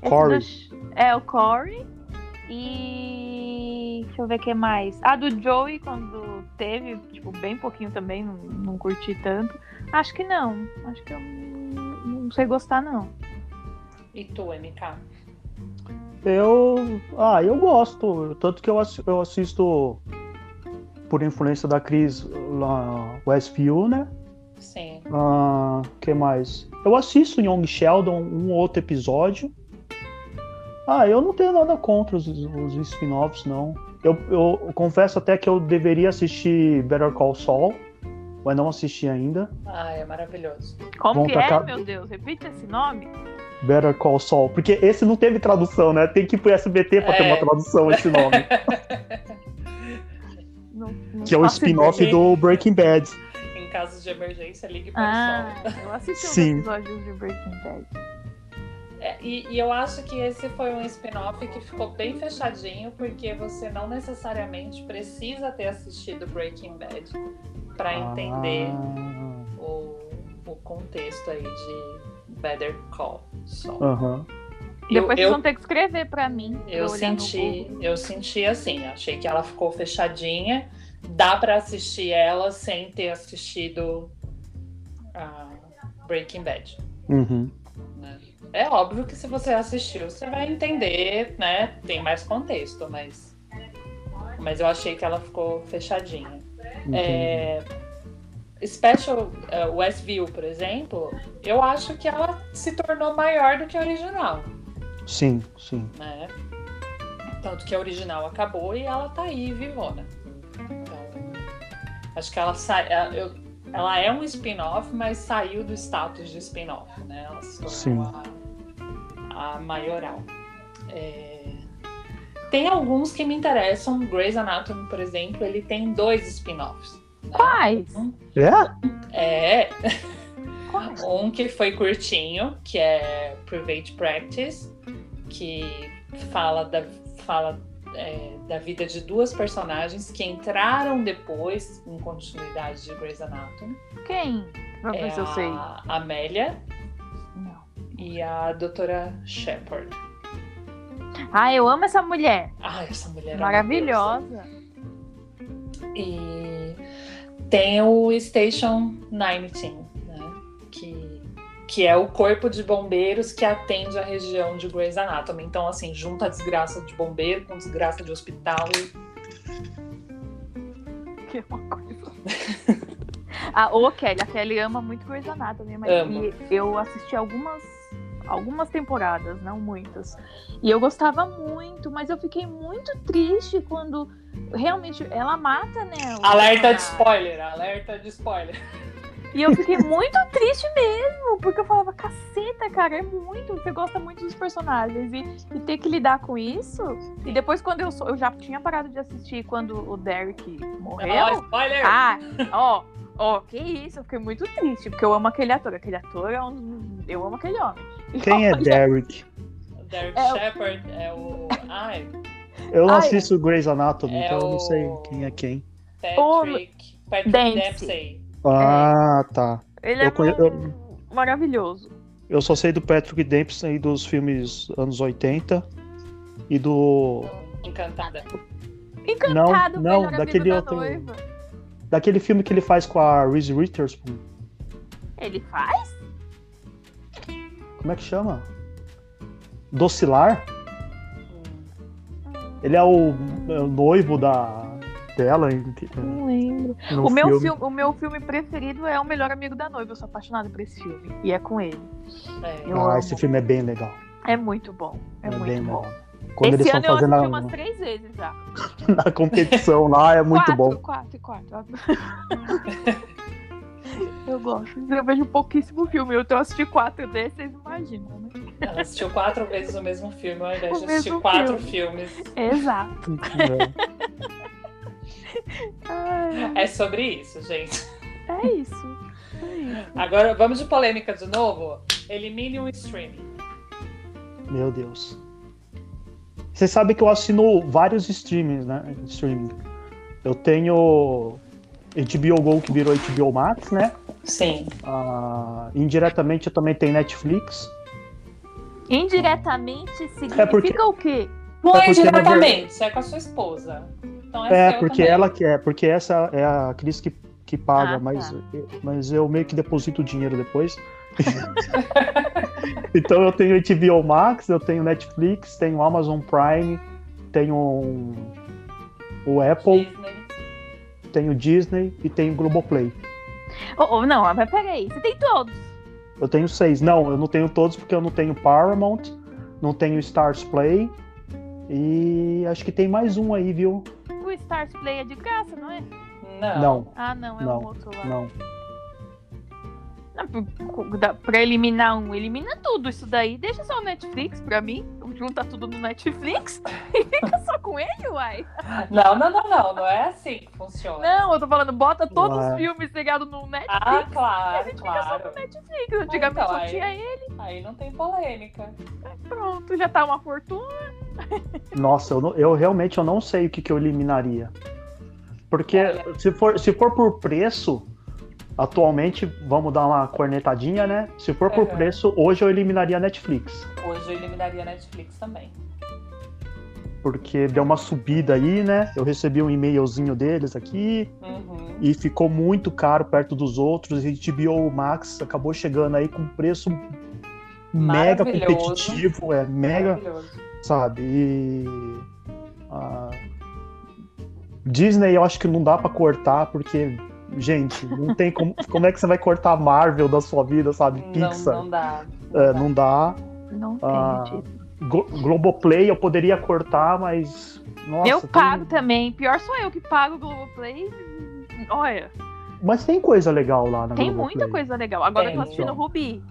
Esse Corey. do É, o Corey. E. Deixa eu ver o que mais. Ah, do Joey, quando teve, tipo, bem pouquinho também, não, não curti tanto. Acho que não. Acho que eu não, não sei gostar, não. E tu, MK? Eu. Ah, eu gosto. Tanto que eu eu assisto por influência da Cris lá, Westview, né? Sim. Ah, que mais? Eu assisto Young Sheldon um ou outro episódio. Ah, eu não tenho nada contra os, os spin-offs, não. Eu, eu confesso até que eu deveria assistir Better Call Saul, mas não assisti ainda. Ai, é maravilhoso. Como que é, meu Deus? Repite esse nome? Better Call Saul, porque esse não teve tradução, né? Tem que ir pro SBT pra ter É. uma tradução esse nome, [LAUGHS] Não, não que é o spin-off do Breaking Bad. em casos de emergência, ligue para Ah, o sol. eu assisti Sim. uns episódios de Breaking Bad. É, e, e eu acho que esse foi um spin-off que ficou bem fechadinho, porque você não necessariamente precisa ter assistido Breaking Bad para entender Ah, o, o contexto aí de Better Call Saul. Aham. Eu- Depois eu- vocês vão ter que escrever pra mim. Eu senti, eu senti assim, achei que ela ficou fechadinha. Dá pra assistir ela sem ter assistido a Breaking Bad. Uhum. É óbvio que se você assistiu, você vai entender, né? Tem mais contexto, mas mas eu achei que ela ficou fechadinha. Entendi. É, Special uh, Westview, por exemplo, eu acho que ela se tornou maior do que a original. Sim, sim. né? Tanto que a original acabou e ela tá aí, vivona. Então, acho que ela sai. Ela, eu- ela é um spin-off, mas saiu do status de spin-off, né? Ela se tornou a, a maioral. É, Tem alguns que me interessam. Grey's Anatomy, por exemplo, ele tem dois spin-offs. né? Quais? É? É, [LAUGHS] Quais? Um que foi curtinho, que é Private Practice, que fala da, fala, é, da vida de duas personagens que entraram depois em continuidade de Grey's Anatomy. Quem? Pra ver É se eu sei. a Amélia Não. E a doutora Shepard. Ah, eu amo essa mulher. Ai, essa mulher é Maravilhosa. E tem o Station 19, né? Que, que é o corpo de bombeiros que atende a região de Grey's Anatomy. Então, assim, junta a desgraça de bombeiro com desgraça de hospital. [LAUGHS] Que é uma coisa. [LAUGHS] ah, ô Kelly, a Kelly ama muito Grey's Anatomy, mas eu assisti algumas algumas temporadas, não muitas. E eu gostava muito, mas eu fiquei muito triste quando realmente ela mata, né? Alerta de spoiler, alerta de spoiler. E eu fiquei muito triste mesmo, porque eu falava, caceta, cara, é muito, você gosta muito dos personagens. E, e ter que lidar com isso. E depois, quando eu sou. Eu já tinha parado de assistir quando o Derek morreu. spoiler! Ah, ó, ó, que isso, eu fiquei muito triste, porque eu amo aquele ator. Aquele ator é um. Eu amo aquele homem. Quem é Derek? O Derek É o- Shepard é o. Ai, Eu não Ai, assisto Grey's Anatomy, é então eu não sei o- quem é quem. Patrick. Patrick Dempsey. Dempsey. Ah, tá. Ele Eu é conhe- um- maravilhoso. Eu só sei do Patrick Dempsey dos filmes anos 80 e do. Encantada. Encantado, não, melhor daquele da outro- noiva. Daquele filme que ele faz com a Reese Witherspoon. Ele faz? Como é que chama? Docilar? Ele é o, é o noivo da dela em- Não lembro. O meu, filme. filme, o meu filme preferido é O Melhor Amigo da Noiva. Eu sou apaixonada por esse filme. E é com ele. É. Ah, amo. esse filme é bem legal. É muito bom. É, bem muito bom. legal. Quando esse eles ano eu assisti a, umas três vezes já. [LAUGHS] a competição lá, é muito quatro, bom. Quatro, quatro. [LAUGHS] Eu gosto. Eu vejo pouquíssimo filme. Eu tô assistindo quatro desses, vocês imaginam, né? Ela assistiu quatro vezes o mesmo filme, ao invés O de assistir quatro filme. filmes. Exato. É. É sobre isso, gente. é isso. É isso. Agora vamos de polêmica de novo. Elimine um streaming. Meu Deus. Você sabe que eu assino vários streamings, né? Streaming. Eu tenho HBO Go que virou HBO Max, né? Sim. Ah, indiretamente eu também tenho Netflix. Indiretamente significa É porque- o quê? Não é porque, na diretamente, é com a sua esposa. Então é, É, porque também. ela que é, porque essa é a Cris que, que paga, Ah, mas, tá. mas eu meio que deposito o dinheiro depois. [LAUGHS] então eu tenho HBO Max, eu tenho Netflix, tenho Amazon Prime, tenho um- o Apple, Disney. tenho Disney e tenho Globoplay. Oh, oh, não, mas peraí. Você tem todos. Eu tenho seis. Não, eu não tenho todos porque eu não tenho Paramount, não tenho Stars Play e acho que tem mais um aí, viu? O Stars Play é de graça, não é? Não. Não, Ah, não, é Não, um outro lá. não. Pra- eliminar um, elimina tudo. Isso daí deixa só o Netflix pra mim. Junta tudo no Netflix [LAUGHS] e fica só com ele, uai. Não, não, não, não. Não é assim que funciona. Não, eu tô falando, bota todos Ué. os filmes ligados no Netflix. Ah, e a claro, gente fica só claro. no Netflix. Antigamente então, só aí- tinha ele. Aí não tem polêmica. Pronto, já tá uma fortuna. Nossa, eu, não- eu realmente eu não sei o que, que eu eliminaria. Porque Olha. se for, se for por preço, atualmente, vamos dar uma cornetadinha, né? Se for por Uhum. preço, hoje eu eliminaria a Netflix. Hoje eu eliminaria a Netflix também. Porque deu uma subida aí, né? Eu recebi um e-mailzinho deles aqui Uhum. e ficou muito caro perto dos outros. E HBO Max acabou chegando aí com um preço mega competitivo, é mega sabe? E a Disney eu acho que não dá pra cortar porque gente, não tem como, como é que você vai cortar a Marvel da sua vida, sabe? Não, Pixar, não dá. É, não dá. Não tem, Ah. Glo- Globoplay eu poderia cortar, mas nossa, eu tem- pago também. Pior sou eu que pago o Globoplay. Olha, Mas tem coisa legal lá na tem Globoplay. muita coisa legal. Agora eu Tem. tô assistindo Então. Rubi.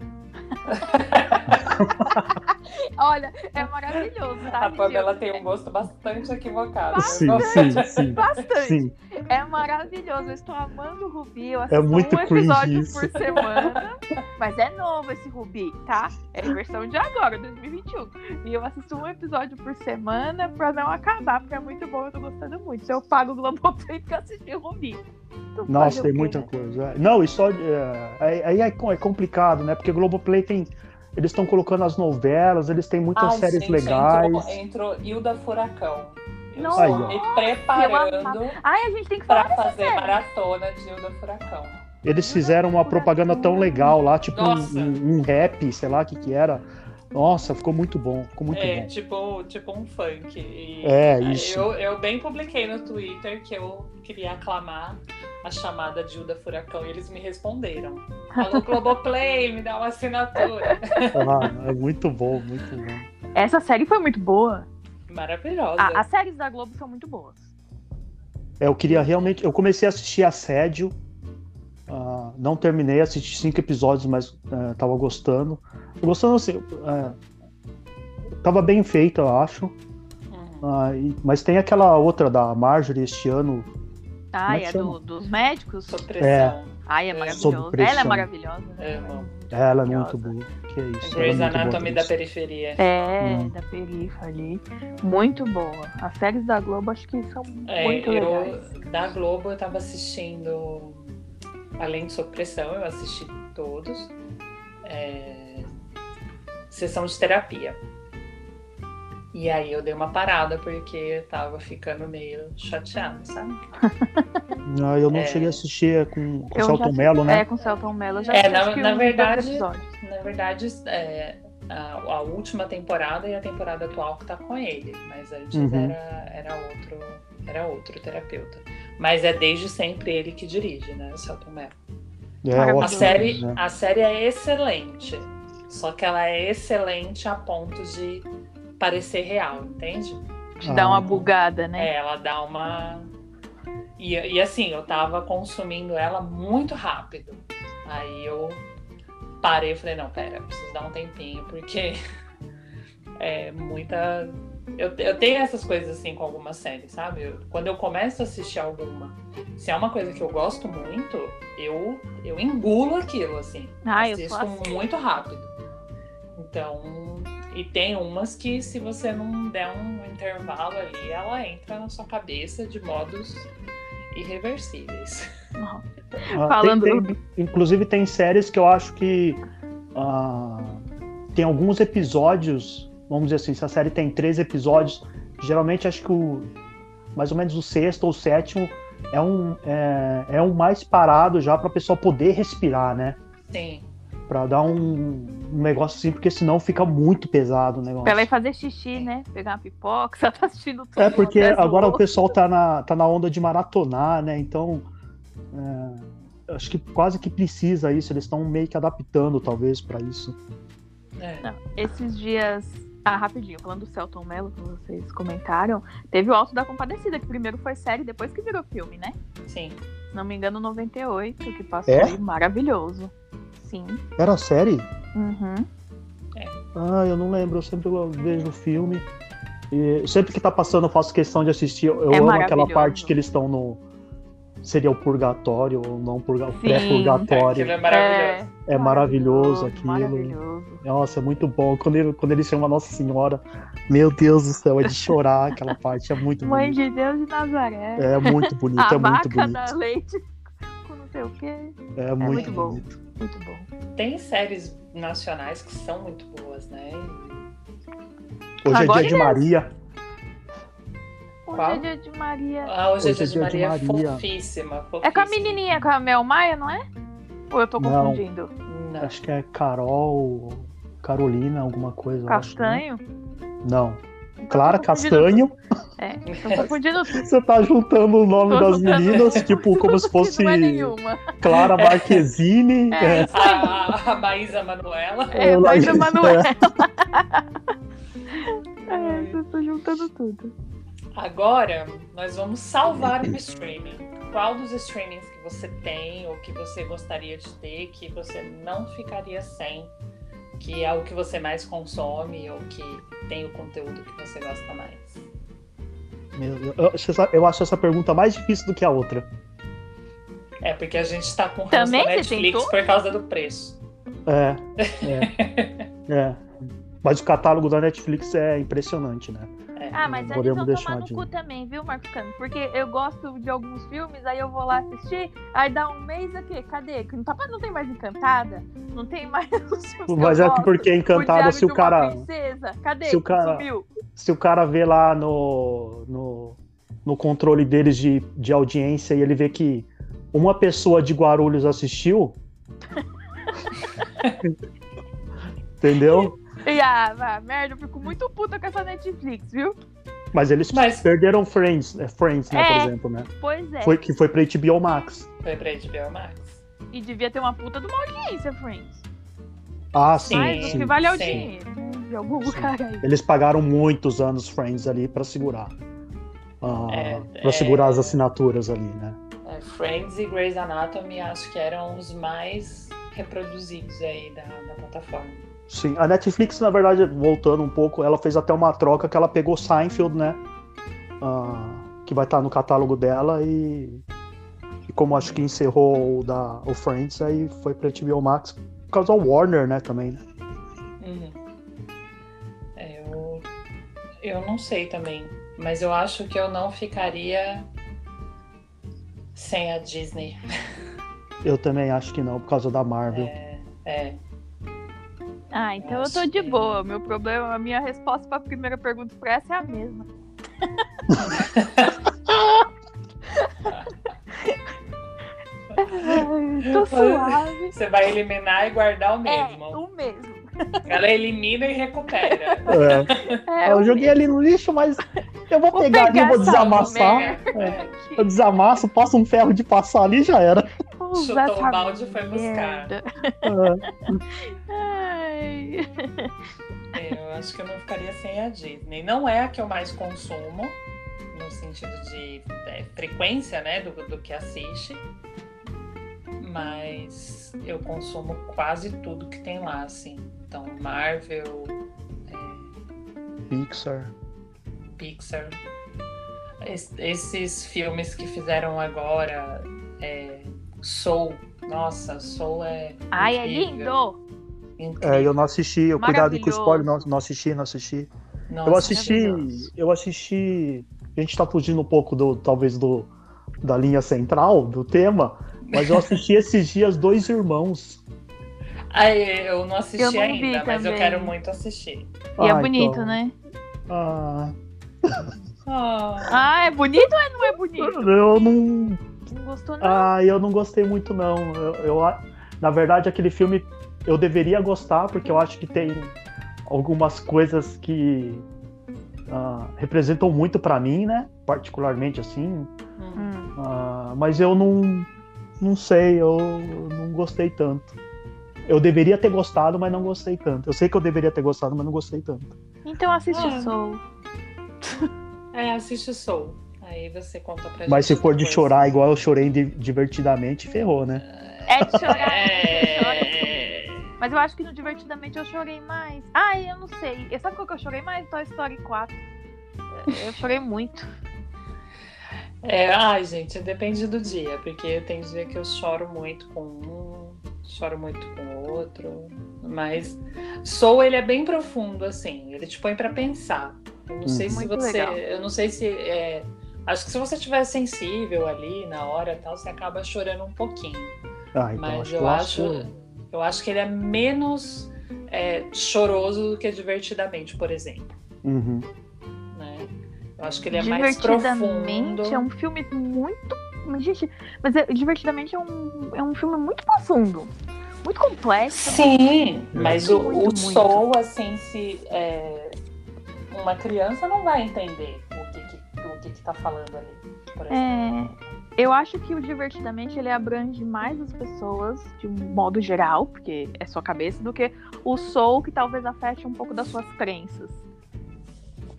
[LAUGHS] Olha, é maravilhoso, tá? A Pamela tem um gosto bastante equivocado. Sim, Eu sim, gosto- sim. Bastante. Sim, É maravilhoso. Eu estou amando o Rubi. Eu assisto muito um episódio isso. por semana. Mas é novo esse Rubi, tá? É a versão de agora, 2021. E eu assisto um episódio por semana pra não acabar, porque é muito bom, eu tô gostando muito. Então eu pago o Globoplay pra assistir o Rubi. Tu Nossa, tem muita né? coisa. Não, e só. é, Aí é, é complicado, né? Porque Globoplay tem. Eles estão colocando as novelas, eles têm muitas Ai, séries gente, legais. Entrou, entrou Hilda Furacão. Eu Nossa, estou me preparando Ai, a gente tem que falar pra fazer série. maratona de Hilda Furacão. Eles fizeram uma propaganda tão legal lá, tipo um, um- um rap, sei lá o que que era. Nossa, ficou muito bom, ficou muito é, bom. tipo, tipo um funk. E É, isso. Eu, eu bem publiquei no Twitter que eu queria aclamar a chamada de Hilda Furacão e eles me responderam. Falou [LAUGHS] Globoplay, me dá uma assinatura. Ah, é muito bom, muito bom. Essa série foi muito boa. Maravilhosa. Ah, as séries da Globo são muito boas. É, eu queria realmente. Eu comecei a assistir Assédio. Ah, não terminei, assisti cinco episódios, mas eh, tava gostando. Gostando assim. eh, tava bem feita, eu acho. Uhum. Ah, e- mas tem aquela outra da Marjorie este ano. Ai, que é chama? do- dos médicos? Sob pressão. Ai, é É. maravilhosa. Sob pressão. Ela é maravilhosa. né? Amo. Ela é muito boa. Que é isso. é Grey's Anatomy da periferia. É, Hum. da perifa ali. Muito boa. As séries da Globo acho que são É, muito legais. eu, da Globo eu tava assistindo, além de Sob Pressão, eu assisti todos. É, Sessão de terapia. E aí eu dei uma parada porque eu tava ficando meio chateada, sabe? [LAUGHS] Ah, eu não É. cheguei a assistir com, com o Eu Celton já- Mello, né? É, com o Celton Mello. Eu já É, assisti na- na dois verdade- episódios. Na verdade, é, a, a última temporada e a temporada atual que tá com ele. Mas antes Uhum. era, era, outro, era outro terapeuta. Mas é desde sempre ele que dirige, né? O Celton Mello. É, A ótimo, série, né? a série é excelente. Só que ela é excelente a ponto de parecer real, entende? Te dá uma Ah, bugada, né? É, ela dá uma. E, e assim, eu tava consumindo ela muito rápido. Aí eu parei e falei, não, pera, preciso dar um tempinho, porque [LAUGHS] é muita. Eu, eu tenho essas coisas assim com algumas séries, sabe? Eu- quando eu começo a assistir alguma, se é uma coisa que eu gosto muito, eu, eu engulo aquilo, assim. Ah, eu Assisto assim. muito rápido. Então, e tem umas que se você não der um intervalo ali, ela entra na sua cabeça de modos irreversíveis. Ah, Falando tem- tem- inclusive tem séries que eu acho que ah, tem alguns episódios, vamos dizer assim, se a série tem três episódios, geralmente acho que o mais ou menos o sexto ou o sétimo é um é, é um mais parado já para a pessoa poder respirar, né? Sim. Para dar um, um negócio assim, porque senão fica muito pesado o negócio. Pra ela ir fazer xixi, né? Pegar uma pipoca, você [LAUGHS] tá assistindo tudo. É porque um agora o pessoal tá na, tá na onda de maratonar, né? Então, é, acho que quase que precisa isso. Eles estão meio que adaptando, talvez, para isso. É. Não, esses dias. Ah, rapidinho, falando do Celton Mello, que vocês comentaram, teve o Alto da Compadecida, que primeiro foi série, depois que virou filme, né? Sim. Se não me engano, 98, que passou É? aí, maravilhoso. Sim. Era série? Uhum. Ah, eu não lembro. Eu sempre vejo o filme. E sempre que tá passando, eu faço questão de assistir. Eu É amo aquela parte que eles estão no. Seria o purgatório ou não purga... Pré-purgatório. Aquilo é maravilhoso. É maravilhoso aquilo. Maravilhoso. Nossa, é muito bom. Quando ele, quando ele chama Nossa Senhora, meu Deus do céu, é de chorar aquela parte. É muito Mãe bonito. de Deus de Nazaré. É muito bonito, a é muito bonito. da leite com não sei o quê. É muito, muito bom. bonito. Muito bom. Tem séries nacionais que são muito boas, né? Hoje Agora é dia de ele é- Maria. Hoje Qual? é dia de Maria. Ah, hoje, Hoje é dia de Maria, Maria. fofíssima, É com a fofíssima. menininha, com a Mel Maia, não é? Ou eu tô Não. confundindo? Não. Acho que é Carol, Carolina, alguma coisa. acho, né? Castanho? Não. Então Clara Castanho. É, confundindo tudo. [LAUGHS] Você tá juntando o nome Tô das juntando- meninas, tipo, como se [LAUGHS] fosse Não é nenhuma. Clara [LAUGHS] Marquezine. É, é. A, a Maísa Manuela. É, É, mas a mas- Manuela. É, eu tô juntando tudo. Agora, nós vamos salvar o streaming. Qual dos streamings que você tem ou que você gostaria de ter que você não ficaria sem? Que é o que você mais consome ou que tem o conteúdo que você gosta mais? Meu Deus, eu acho essa- eu acho essa pergunta mais difícil do que a outra. É porque a gente tá com Também Netflix por causa do preço. É, [LAUGHS] é, é. Mas o catálogo da Netflix é impressionante, né? Ah, mas eles vão tomar no cu também, viu, Marcos Cano? Porque eu gosto de alguns filmes, aí eu vou lá assistir, aí dá um mês aqui, cadê? Não, tá, não tem mais Encantada? Não tem mais [LAUGHS] Mas é que porque O Encantada, se o cara. Princesa? Cadê? se o cara- Sumiu. se o cara vê lá no, no, no controle deles de, de audiência e ele vê que uma pessoa de Guarulhos assistiu. [LAUGHS] Entendeu? [LAUGHS] E ah, vá, merda, eu fico muito puta com essa Netflix, viu? Mas eles Mas- perderam Friends, é, Friends, né, É. por exemplo, né? Pois é. Foi, que foi pra HBO Max. Foi pra HBO Max. E devia ter uma puta de uma audiência, Friends. Ah, sim. Sim, Mas o sim. que vale é o dinheiro. né? De algum lugar aí. Eles pagaram muitos anos Friends ali pra segurar. Ah, É, pra é. segurar as assinaturas ali, né? É, Friends e Grey's Anatomy acho que eram os mais reproduzidos aí da, da plataforma. Sim, a Netflix, na verdade, voltando um pouco, ela fez até uma troca que ela pegou Seinfeld, né? Ah, que vai estar no catálogo dela e, e como acho que encerrou o, da, o Friends, aí foi pra HBO Max por causa do Warner, né, também, né? Uhum. É, eu, eu não sei também, mas eu acho que eu não ficaria sem a Disney. [LAUGHS] Eu também acho que não, por causa da Marvel. É, Ah, então eu tô de boa. Meu problema, a minha resposta pra primeira pergunta pra essa é a mesma. [LAUGHS] Tô suave. você vai eliminar e guardar o É, mesmo. o mesmo. Ela elimina e recupera. É, É, eu joguei ali no lixo, mas eu vou, Vou pegar, ali, pegar vou essa desamassar. merda. É, eu desamasso, passo um ferro de passar ali já era. Vou Chutou o balde e foi buscar. É. [LAUGHS] É, eu acho que eu não ficaria sem a Disney. Não é a que eu mais consumo, no sentido de é, frequência, né, do, do que assiste. Mas eu consumo quase tudo que tem lá, assim. Então, Marvel, Pixar. Pixar. Es- esses filmes que fizeram agora, é, Soul. Nossa, Soul é. Ai, é incrível, lindo! É, eu não assisti, eu cuidado com o spoiler, não, não assisti, não assisti. Nossa, eu assisti, eu assisti. A gente tá fugindo um pouco do, talvez, do, da linha central do tema, mas eu assisti [LAUGHS] esses dias Dois Irmãos. Ai, eu não assisti Eu não ainda, vi mas eu também. quero muito assistir. E é Ah, bonito, então. né? Ah, [LAUGHS] Ah, Ah, é bonito ou é- não é bonito? eu não. Não gostou, não? Ah, eu não gostei muito, não. Eu, eu na verdade, aquele filme eu deveria gostar, porque eu acho que tem algumas coisas que ah, representam muito pra mim, né? Particularmente assim. hum. Hum. Ah, mas eu não, não sei, eu não gostei tanto. Eu deveria ter gostado, mas não gostei tanto. Eu sei que eu deveria ter gostado, mas não gostei tanto. Então assiste Ah. Soul. [LAUGHS] É, assiste Soul. Aí você conta pra gente. Mas se for de chorar igual eu chorei di- divertidamente, ferrou, né? É de chorar. é de chorar. É... Mas eu acho que no Divertidamente eu chorei mais. Ai, eu não sei. Sabe qual que eu chorei mais? Toy Story 4. Eu chorei muito. é, ai, gente, depende do dia, porque tem dia que eu choro muito com um, choro muito com o outro. Mas Soul, ele é bem profundo, assim. Ele te põe pra pensar. Eu não sei Hum. se Muito você. legal. Eu não sei se. é, acho que se você estiver sensível ali na hora e tal, você acaba chorando um pouquinho. Ah, então Mas acho eu acho, acho. Eu acho que ele é menos é, choroso do que divertidamente, por exemplo. Uhum. Né? Eu acho que ele é mais profundo. Divertidamente é um filme muito. Mas, gente, mas é- Divertidamente é um, é um filme muito profundo. Muito complexo. Sim, mas o, Muito, o muito. Soul, assim, se é, uma criança não vai entender o que que, o que, que tá falando ali. Por exemplo. É, eu acho que o Divertidamente ele abrange mais as pessoas, de um modo geral, porque é sua cabeça, do que o Soul, que talvez afete um pouco das suas crenças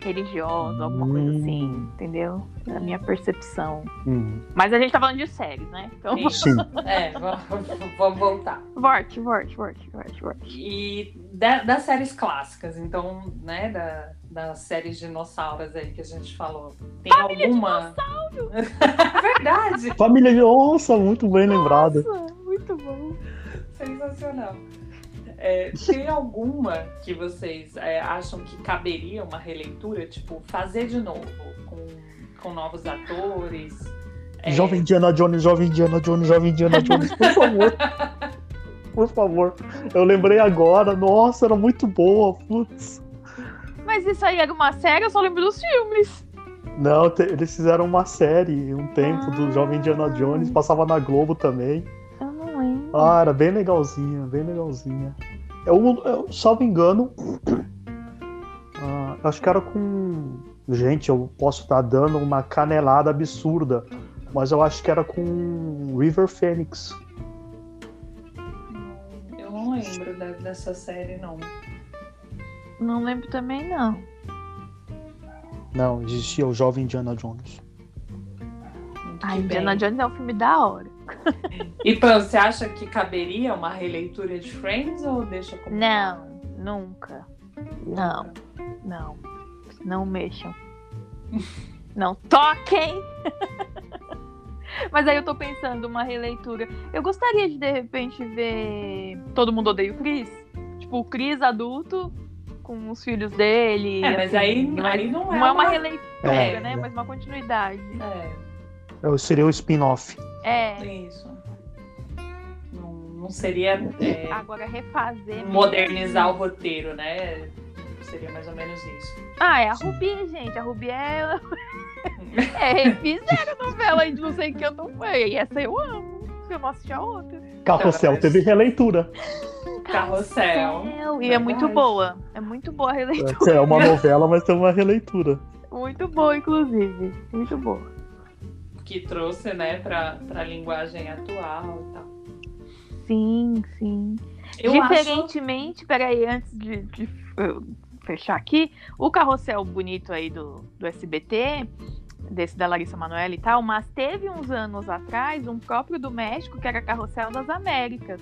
religiosas, alguma coisa Hum. assim, entendeu? A minha percepção. Uhum. Mas a gente tá falando de séries, né? Então. Sim. [LAUGHS] É, vamos, voltar. Vorte, vorte, vorte, vorte, vorte. E da- das séries clássicas, então, né, da, das séries dinossauros aí que a gente falou, tem alguma? Verdade, [LAUGHS] Família de onça, muito bem lembrado. Nossa, muito bom. sensacional. É, tem alguma que vocês é, acham que caberia uma releitura? Tipo, fazer de novo, com, com novos atores? É, Jovem Indiana Jones, Jovem Indiana Jones, Jovem Indiana Jones, por favor. por favor. Eu lembrei agora, nossa, era muito boa, putz. Mas isso aí era uma série, eu só lembro dos filmes. Não, te- eles fizeram uma série um tempo do Jovem Indiana Jones, passava na Globo também. Eu não lembro. Ah, era bem legalzinha, bem legalzinha. Eu, eu só me engano. [COUGHS] ah, acho que era com. Gente, eu posso estar dando uma canelada absurda. Mas eu acho que era com River Phoenix. Eu não lembro da- dessa série, não. Não lembro também, não. Não, existia o Jovem Indiana Jones. Indiana bem. Jones é um filme da hora. E Pan, você acha que caberia uma releitura de Friends ou deixa como. Não, nunca. Não, não. Não mexam. [LAUGHS] Não toquem! Mas aí eu tô pensando uma releitura. Eu gostaria de de repente ver Todo Mundo Odeia o Chris. Tipo, o Chris adulto com os filhos dele. É, mas assim, aí, não, aí não é, não é uma releitura, É, né? é. Mas uma continuidade. É, Eu- Seria o spin-off. É. é isso. Não, não seria é, Agora refazer. mesmo. modernizar o roteiro, né? Seria mais ou menos isso. Ah, é a Rubi, gente. A Rubi é. [LAUGHS] é, refizeram a novela aí de não sei quem eu não foi. E essa eu amo. Eu não assisti a outra. Carrossel mas- teve releitura. Carrossel. E é muito boa. É muito boa a releitura. É uma novela, mas teve uma releitura. Muito boa, inclusive. Muito boa. Que trouxe, né, pra, pra linguagem atual e tal. Sim, sim. Eu Diferentemente, peraí, antes de, de, fechar aqui, o carrossel bonito aí do, do SBT, desse da Larissa Manoela e tal, mas teve uns anos atrás um próprio do México que era Carrossel das Américas.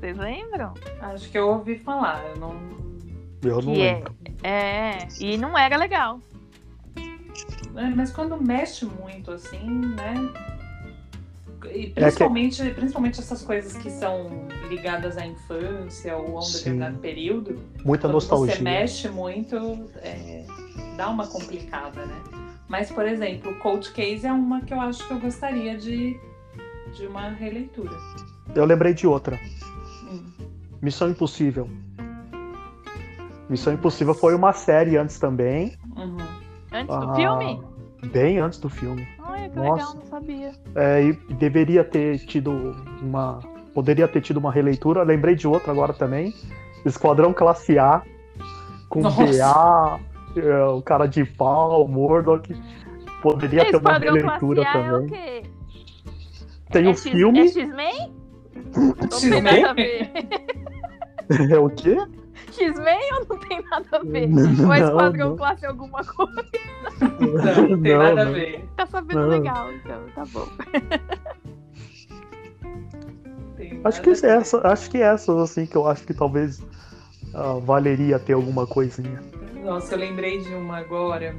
Vocês lembram? acho, que eu ouvi falar. Eu não. Eu não Que é- lembro. É, e não era legal. É, mas quando mexe muito, assim, né? É E principalmente, principalmente essas coisas que são ligadas à infância ou a um Sim. determinado período, Muita nostalgia. você mexe muito, é, dá uma complicada, né? Mas, por exemplo, o Cold Case é uma que eu acho que eu gostaria de, de uma releitura. Eu lembrei de outra. Missão Impossível. Missão Impossível foi uma série antes também. Uhum. Antes do Ah, filme? Bem antes do filme. Ai, que Nossa. legal, não sabia. É, e deveria ter tido uma. Poderia ter tido uma releitura. Lembrei de outra agora também. Esquadrão Classe A. Com Nossa. BA, é, o cara de pau, Murdoch. Poderia ter uma releitura é também. quê? Tem é o X- filme. É X-Men? [LAUGHS] X-Men? É o quê? X-Men ou não tem nada a ver? Não, Ou é Esquadrão não. Classe alguma coisa? Não, não tem Não, nada a ver. Tá sabendo Não. legal, então, tá bom. Acho que ver. essa, acho que essas assim que eu acho que talvez ah, valeria ter alguma coisinha. Nossa, eu lembrei de uma agora,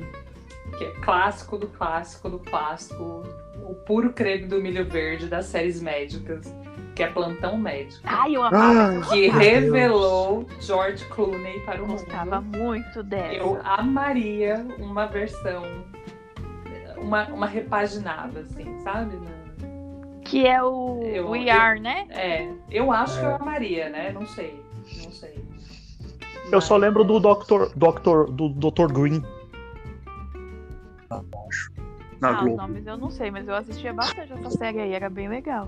que é clássico do clássico do clássico, o puro creme do milho verde das séries médicas, que é Plantão Médico. Ai, eu amava. Ah, que meu revelou George Clooney para o gostava mundo. muito dessa. Eu amaria uma versão, uma, uma repaginada, assim, sabe? Que é o Eu- We eu- Are, né? É, eu acho que É. eu amaria, né? Não sei, não sei. Eu só lembro do Dr. Dr. do Dr. Green. Na ah, os Globo. nomes eu não sei, mas eu assistia bastante essa série aí, era bem legal.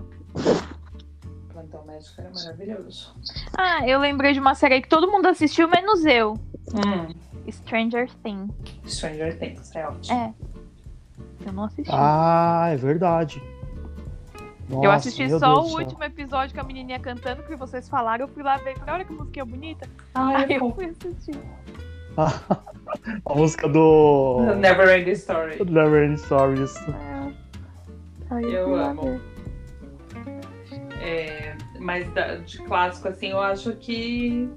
Plantão Médico era maravilhoso. Ah, eu lembrei de uma série que todo mundo assistiu, menos eu. Hum, Stranger Things. Stranger Things, é ótimo. É. Eu não assisti. Ah, é verdade. eu Nossa, assisti meu só Deus o último episódio com a menininha cantando que vocês falaram. Eu fui lá ver e falei, olha que musiquinha bonita. Ai, [LAUGHS] Aí eu eu fui assistir. A música do Never Ending Story. Never Ending Stories. É. Aí Eu lá amo. ver. É, mas da- de clássico, assim, eu acho que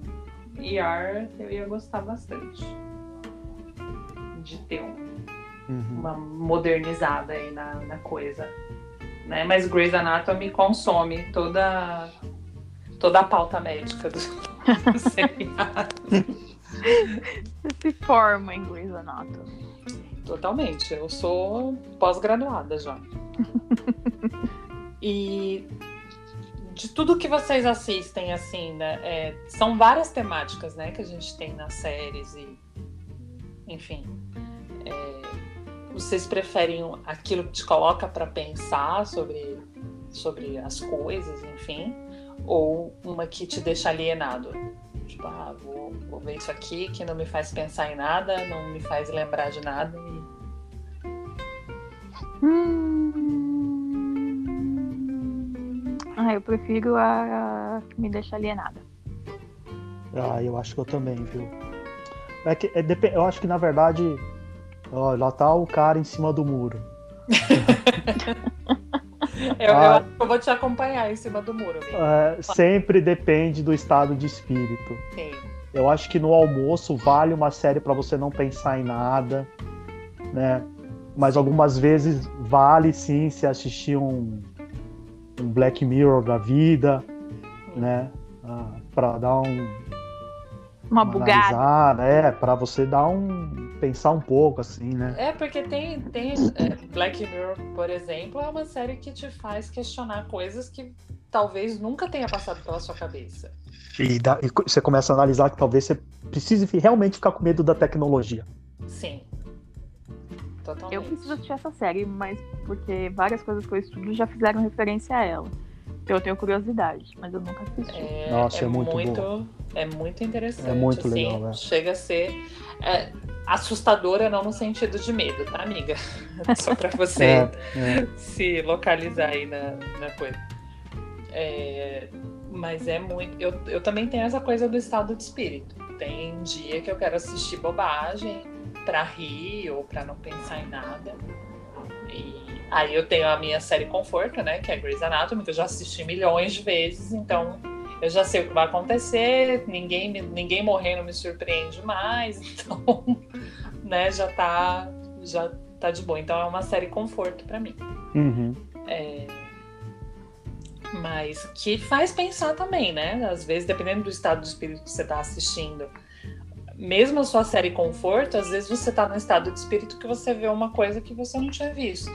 ER eu ia gostar bastante. De ter um- Uhum. uma modernizada aí na, na coisa. Né? Mas Grey's Anatomy consome toda, toda a pauta médica do, do [LAUGHS] seriado. Você se forma em Grey's Anatomy. Totalmente. Eu sou pós-graduada já. [LAUGHS] e de tudo que vocês assistem, assim, né? É, são várias temáticas, né, que a gente tem nas séries e, enfim, é, vocês preferem aquilo que te coloca para pensar sobre sobre as coisas, enfim, ou uma que te deixa alienado? Tipo, ah, vou, vou ver isso aqui que não me faz pensar em nada, não me faz lembrar de nada. E... Hum... Ah, eu prefiro a, a que me deixa alienada. Ah, eu acho que eu também, viu? É que, é, eu acho que na verdade, ó, lá tá o cara em cima do muro. [LAUGHS] Eu, ah, eu, eu, vou te acompanhar em cima do muro. É, sempre depende do estado de espírito. Sim. Eu acho que no almoço vale uma série para você não pensar em nada, né? Mas algumas vezes vale sim se assistir um, um Black Mirror da vida, né? Ah, para dar um uma, bugada. É, para você dar um pensar um pouco assim, né? É, porque tem tem é, Black Mirror, por exemplo, é uma série que te faz questionar coisas que talvez nunca tenha passado pela sua cabeça. E, dá, e você começa a analisar que talvez você precise realmente ficar com medo da tecnologia. Sim. Totalmente. Eu preciso assistir essa série, mas porque várias coisas que eu estudo já fizeram referência a ela. Eu tenho curiosidade, mas eu nunca assisti. É, Nossa, é, é muito, muito bom. É muito interessante. É muito assim, legal, né? Chega a ser é, assustadora, não no sentido de medo, tá, amiga? [LAUGHS] Só pra você [LAUGHS] É, é. se localizar aí na, na coisa. É, mas é muito. Eu, eu também tenho essa coisa do estado de espírito. Tem dia que eu quero assistir bobagem pra rir ou pra não pensar em nada. E aí eu tenho a minha série conforto, né? Que é Grey's Anatomy, que eu já assisti milhões de vezes, então eu já sei o que vai acontecer, ninguém, ninguém morrendo me surpreende mais, [LAUGHS] então, né, já tá, já tá de boa. Então é uma série conforto pra mim. Uhum. É, Mas que faz pensar também, né? Às vezes, dependendo do estado de espírito que você tá assistindo, mesmo a sua série conforto, às vezes você tá num estado de espírito que você vê uma coisa que você não tinha visto.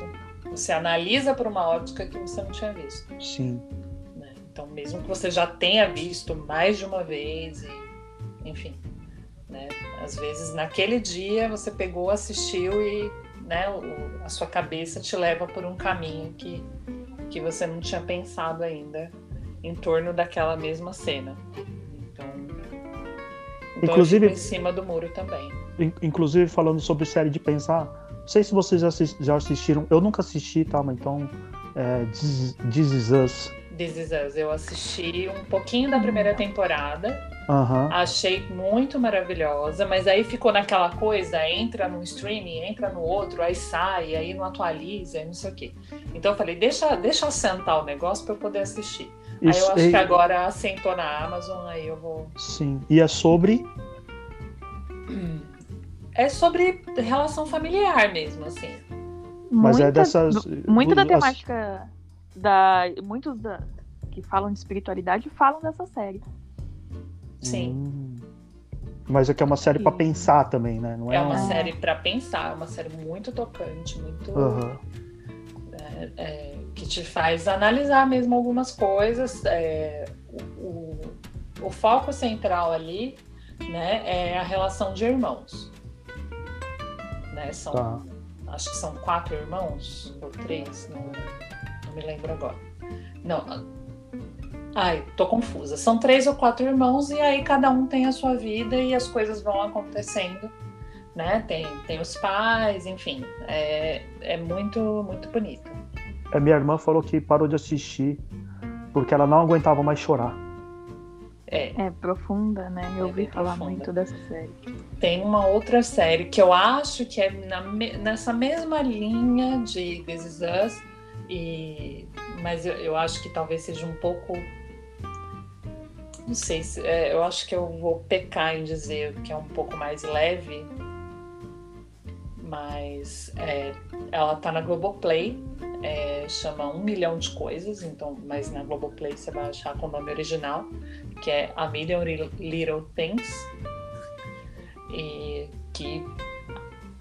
Você analisa por uma ótica que você não tinha visto. Sim. né? Então, mesmo que você já tenha visto mais de uma vez, e, enfim, né? Às vezes naquele dia você pegou, assistiu e né, o- a sua cabeça te leva por um caminho que, que você não tinha pensado ainda em torno daquela mesma cena. Então Inclusive- eu em cima do muro também. In- Inclusive, falando sobre série de pensar, não sei se vocês já assis- já assistiram, eu nunca assisti, tá? Mas então, é, This, This Is Us. This Is Us, eu assisti um pouquinho da primeira temporada, Aham. achei muito maravilhosa, mas aí ficou naquela coisa, entra num streaming, entra no outro, aí sai, aí não atualiza, aí não sei o quê. Então eu falei, deixa, deixa assentar o negócio para eu poder assistir. Aí Isso- eu acho e- que agora assentou na Amazon, aí eu vou. Sim. E é sobre. É sobre relação familiar mesmo, assim. Mas é Muita- dessas. Muito da as- temática da. Muitos da, que falam de espiritualidade falam dessa série. Sim. Hum. Mas é que é uma série pra Sim. pensar também, né? Não é, É uma um- série para pensar, é uma série muito tocante, muito. Aham. É, que te faz analisar mesmo algumas coisas. é, o, o- o foco central ali né, é a relação de irmãos. Né, são, Tá. Acho que são quatro irmãos, ou três, não, não me lembro agora. Não. Ai, tô confusa. São três ou quatro irmãos, e aí cada um tem a sua vida e as coisas vão acontecendo. Né? Tem, tem os pais, enfim. É, é muito, muito bonito. A minha irmã falou que parou de assistir porque ela não aguentava mais chorar. É, É profunda, né? Eu É ouvi falar profunda. muito dessa série. tem uma outra série que eu acho que é na nessa mesma linha de This Is Us, e, mas eu, eu acho que talvez seja um pouco. Não sei, se, é, eu acho que eu vou pecar em dizer que é um pouco mais leve, mas é, ela tá na Globoplay, é, chama Um Milhão de Coisas, então, mas na Globoplay você vai achar com o nome original, que é A Million Little Things. E que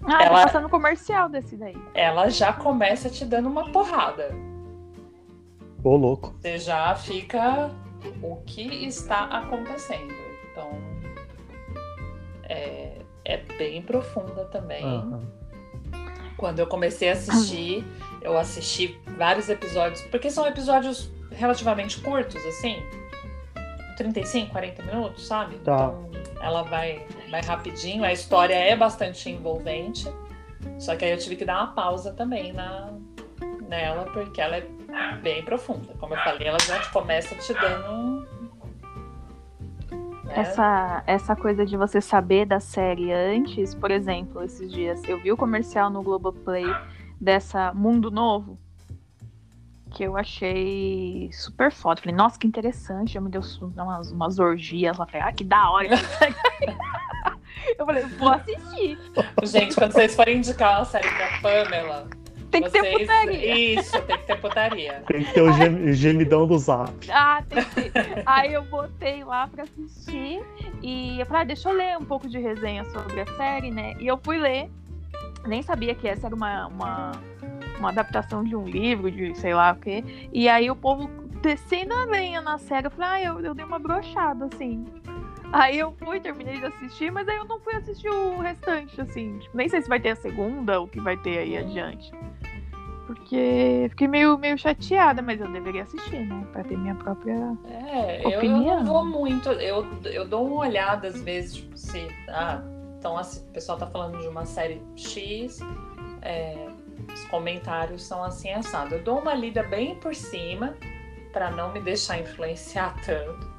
Ah, Ela- tá passando comercial desse daí. ela já começa te dando uma porrada. Ô, louco. Você já fica o que está acontecendo. Então é, é bem profunda também. Aham. Quando eu comecei a assistir, eu assisti vários episódios, porque são episódios relativamente curtos, assim. 35, 40 minutos, sabe? Tá. Então ela vai, vai rapidinho, a história é bastante envolvente. Só que aí eu tive que dar uma pausa também na, nela, porque ela é bem profunda. Como eu falei, ela já começa te dando um. Né? Essa, essa coisa de você saber da série antes, por exemplo, esses dias eu vi o comercial no Globoplay dessa Mundo Novo, que eu achei super foda. Falei, nossa, que interessante. Já me deu umas, umas orgias lá. Falei, ah, que da hora. [LAUGHS] eu falei, vou assistir. Gente, quando vocês forem indicar uma série pra Pamela, Tem que ter putaria. Isso, tem que ter putaria. Tem que ter o gem- gemidão do zap. Ah, tem que ter. Aí eu botei lá pra assistir e eu falei, ah, deixa eu ler um pouco de resenha sobre a série, né? E eu fui ler, nem sabia que essa era uma, uma, uma adaptação de um livro, de sei lá o quê. E aí o povo descendo a lenha na série, eu falei, ah, eu, eu dei uma brochada, assim. Aí eu fui, terminei de assistir, mas aí eu não fui assistir o restante, assim. Tipo, nem sei se vai ter a segunda ou o que vai ter aí adiante. Porque fiquei meio, meio chateada, mas eu deveria assistir, né? Pra ter minha própria. É, eu, eu Opinião. não vou muito. Eu, eu dou uma olhada às vezes, tipo, se. Ah, então assim, o pessoal tá falando de uma série X, é, os comentários são assim assado. Eu dou uma lida bem por cima para não me deixar influenciar [LAUGHS] tanto,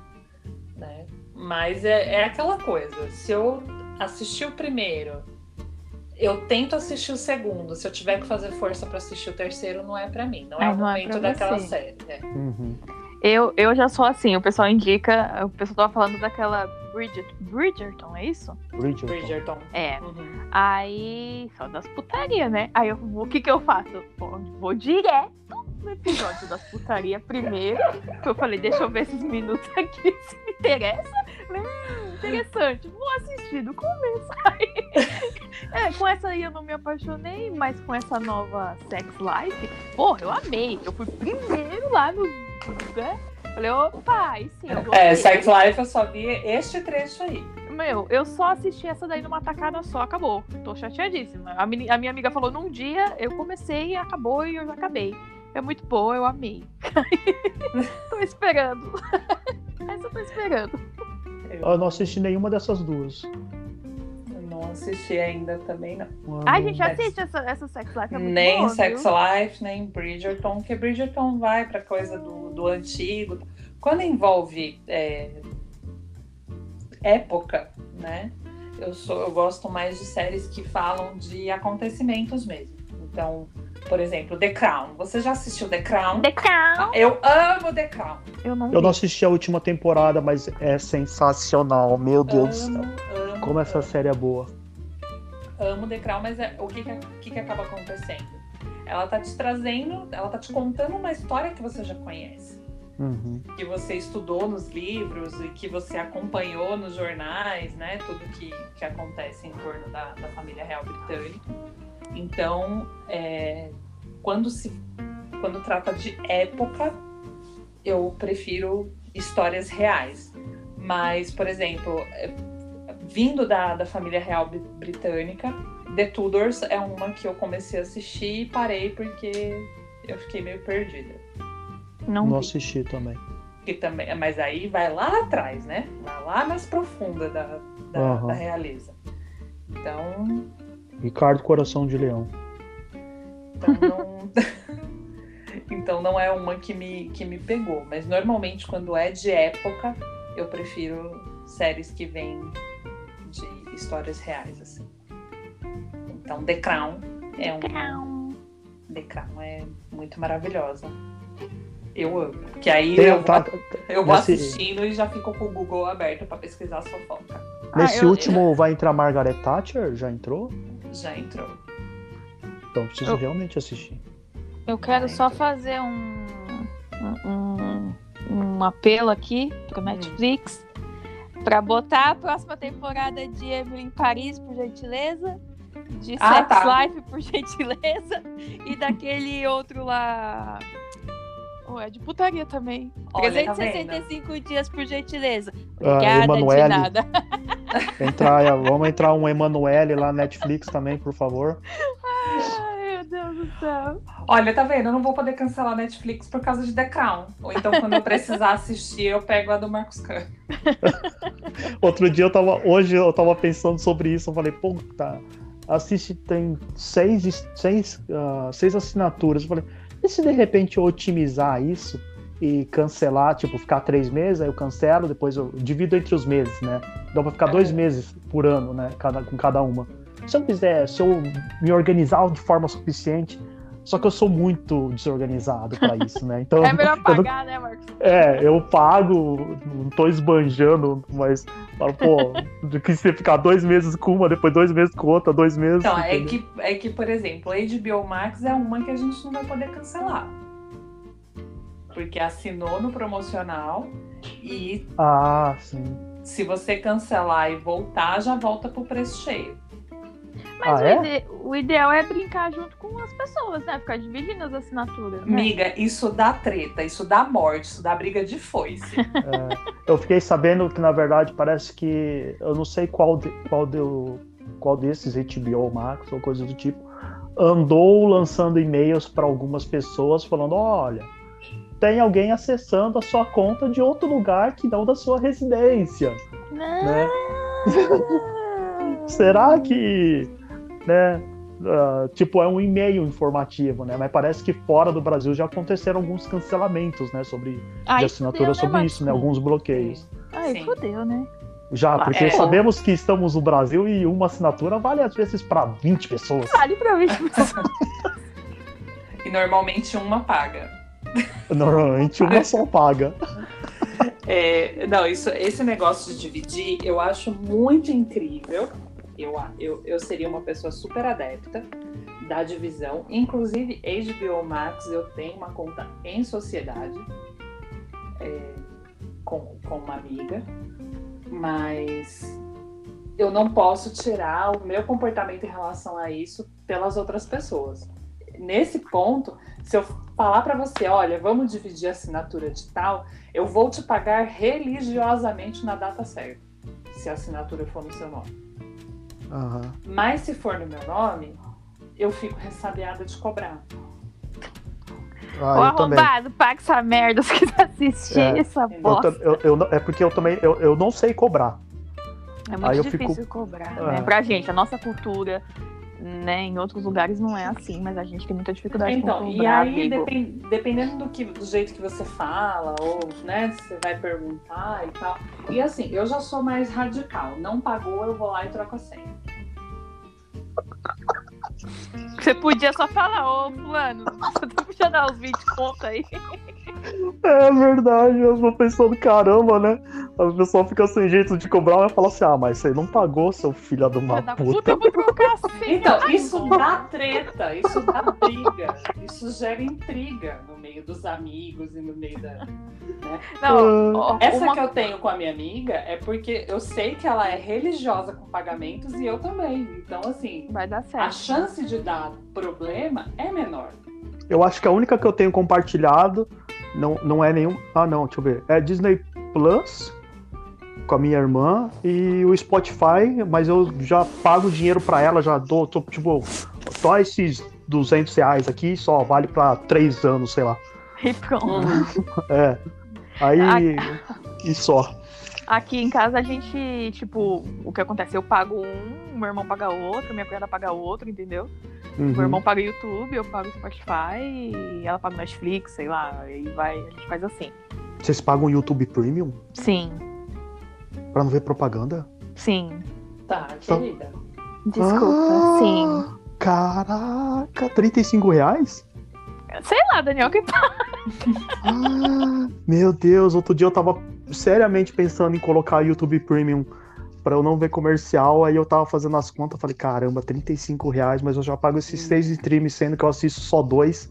né? Mas é, é aquela coisa. Se eu assistir o primeiro, eu tento assistir o segundo. Se eu tiver que fazer força para assistir o terceiro, não é para mim. Não é É, o não é momento pra daquela você. série. é. Uhum. Eu, eu já sou assim, o pessoal indica. O pessoal tava falando daquela Bridget, Bridgerton, é isso? Bridgerton. Bridgerton. É. Uhum. Aí. Só das putaria, né? Aí eu, o que que eu faço? Vou, vou direto no episódio das putaria primeiro. que Eu falei, deixa eu ver esses minutos aqui [LAUGHS] se me interessa. Hum, interessante, vou assistir do [LAUGHS] começo. Aí, [LAUGHS] é, com essa aí eu não me apaixonei, mas com essa nova Sex Life, porra, eu amei. Eu fui primeiro lá no. Né? Falei, opa, aí sim, eu gostei. É, Sex Life eu só vi este trecho aí. Meu, eu só assisti essa daí numa tacada só, acabou. Tô chateadíssima. A, meni- a minha amiga falou num dia, eu comecei, acabou e eu já acabei. É muito boa, eu amei. [LAUGHS] tô esperando. Essa eu tô esperando. Eu não assisti nenhuma dessas duas. Eu não assisti ainda também, não. Ai, gente, assiste essa, essa Sex Life. É muito nem boa, Sex viu? Life, nem Bridgerton, porque Bridgerton vai pra coisa do, do antigo. Quando envolve é, época, né? Eu, sou, eu gosto mais de séries que falam de acontecimentos mesmo. Então, por exemplo, The Crown. Você já assistiu The Crown? The Crown. Eu amo The Crown. Eu não Eu não assisti a última temporada, mas é sensacional. Meu Deus do céu. amo, amo, Como essa amo. série é boa. amo The Crown, mas é- o que que, que que acaba acontecendo? Ela tá te trazendo, ela tá te contando uma história que você já conhece, Uhum. que você estudou nos livros e que você acompanhou nos jornais, né? Tudo que, que acontece em torno da, da família real britânica. Então, é, quando se quando trata de época, eu prefiro histórias reais. Mas, por exemplo, é, vindo da, da família real bri- britânica, The Tudors é uma que eu comecei a assistir e parei porque eu fiquei meio perdida. Não Não assisti também. Que também, mas aí vai lá atrás, né? Vai lá mais profunda da, da, Aham. da realeza. Então, Ricardo Coração de Leão. então não, [LAUGHS] então não é uma que me, que me pegou. Mas normalmente quando é de época, eu prefiro séries que vêm de histórias reais, assim. Então The Crown é um. Crown. The Crown é muito maravilhosa. Eu amo. Que aí Tem- eu, tá- eu vou nesse- assistindo e já fico com o Google aberto pra pesquisar as fofoca. Nesse Ah, eu- último vai entrar Margaret Thatcher? Já entrou? Já entrou. Então preciso Eu- realmente assistir. Eu quero só fazer um, um, um, apelo aqui pro Hum. Netflix pra botar a próxima temporada de Emily em Paris, por gentileza. De Ah, Sex tá. Life, por [LAUGHS] gentileza. E daquele outro lá. Oh, é de putaria também. Olha, tá 365 dias, por gentileza. Ah, Obrigada, de Emanuele. nada. [LAUGHS] Entrar, vamos entrar um Emanuele lá na Netflix também, por favor. Ai, meu Deus do céu. Olha, tá vendo? Eu não vou poder cancelar a Netflix por causa de The Crown. Ou então, quando eu precisar assistir, eu pego a do Marcos Can. [LAUGHS] Outro dia eu tava. Hoje eu tava pensando sobre isso. Eu falei, puta, assiste, tem seis, seis, ah, seis assinaturas. Eu falei, e se de repente eu otimizar isso e cancelar, tipo, ficar três meses, aí eu cancelo, depois eu divido entre os meses, né? Dá pra ficar dois É. meses por ano, né? Cada, com cada uma. Se eu quiser, se eu me organizar de forma suficiente. Só que eu sou muito desorganizado pra isso, né? Então, [LAUGHS] É melhor eu não- pagar, né, Marcos? é, eu pago, não tô esbanjando, mas falo, pô, do que você ficar dois meses com uma, depois dois meses com outra, dois meses. Então, é entendeu? que, é que, por exemplo, a HBO Max é uma que a gente não vai poder cancelar. Porque assinou no promocional e Ah, sim. se você cancelar e voltar, já volta pro preço cheio. Mas Ah, o, é? ide- o ideal é brincar junto com as pessoas, né? Ficar dividindo as assinaturas. Né? Miga, isso dá treta, isso dá morte, isso dá briga de foice. [LAUGHS] É, eu fiquei sabendo que, na verdade, parece que. Eu não sei qual, de- qual, deu, qual desses HBO Max ou coisa do tipo. Andou lançando e-mails para algumas pessoas falando: olha, tem alguém acessando a sua conta de outro lugar que não da sua residência. Não. Né? [LAUGHS] Será que, né, ah, tipo, é um e-mail informativo, né? Mas parece que fora do Brasil já aconteceram alguns cancelamentos, né, sobre de Aí assinatura fudeu, sobre né, isso, né? Alguns bloqueios. Aí Sim. fudeu, né? Já, Ah, porque é. sabemos que estamos no Brasil e uma assinatura vale às vezes para 20 pessoas. Vale pra mim. [LAUGHS] E normalmente uma paga. Normalmente uma só paga. É, não, isso, esse negócio de dividir, eu acho muito incrível. Eu, eu, eu seria uma pessoa super adepta da divisão. Inclusive, HBO Max, eu tenho uma conta em sociedade é, com, com uma amiga, mas eu não posso tirar o meu comportamento em relação a isso pelas outras pessoas. Nesse ponto, se eu falar para você, olha, vamos dividir a assinatura de tal, eu vou te pagar religiosamente na data certa, se a assinatura for no seu nome. Aham. Mas se for no meu nome, eu fico ressabiada de cobrar. Ah, Ô eu também. arrombado, paga essa merda se quiser assistir É. essa Eu Eu bosta. eu- eu não- é porque eu também eu, eu não sei cobrar. É muito Aí eu difícil fico- cobrar, É. né? Pra gente, a nossa cultura, né? Em outros lugares não é assim, mas a gente tem muita dificuldade Então, com e cobrar, aí, amigo. depen- dependendo do, que, do jeito que você fala, ou né, se você vai perguntar e tal. E assim, eu já sou mais radical. Não pagou, eu vou lá e troco a senha. Você podia só falar, ô você podia dar os 20 conto aí. É verdade, eu tô pensando, caramba, né? A pessoa fica sem jeito de cobrar, vai falar assim: ah, mas você não pagou, seu filho de uma puta. puta. Então, isso dá treta, isso dá briga, isso gera intriga no meio dos amigos e no meio da. Não, ó, Essa uma- que eu tenho com a minha amiga é porque eu sei que ela é religiosa com pagamentos e eu também. Então, assim, vai dar a certo. chance de dar problema é menor. Eu acho que a única que eu tenho compartilhado não, não é nenhum. Ah, não, deixa eu ver. É Disney Plus com a minha irmã e o Spotify, mas eu já pago dinheiro pra ela, já dou, tô, tipo, só esses 200 reais aqui só vale pra três anos, sei lá. E pronto. É. Aí. E só. Aqui em casa a gente, tipo, o que acontece? Eu pago um, meu irmão paga outro, minha cunhada paga outro, entendeu? Uhum. Meu irmão paga YouTube, eu pago Spotify, e ela paga Netflix, sei lá, e vai, a gente faz assim. Vocês pagam YouTube Premium Sim, pra não ver propaganda? sim. Tá, Só- querida. Desculpa, Ah, sim. Caraca, 35 reais? Sei lá, Daniel, que Ah, meu Deus, outro dia eu tava seriamente pensando em colocar YouTube Premium pra eu não ver comercial, aí eu tava fazendo as contas, falei, caramba, 35 reais, mas eu já pago esses seis streams, sendo que eu assisto só dois.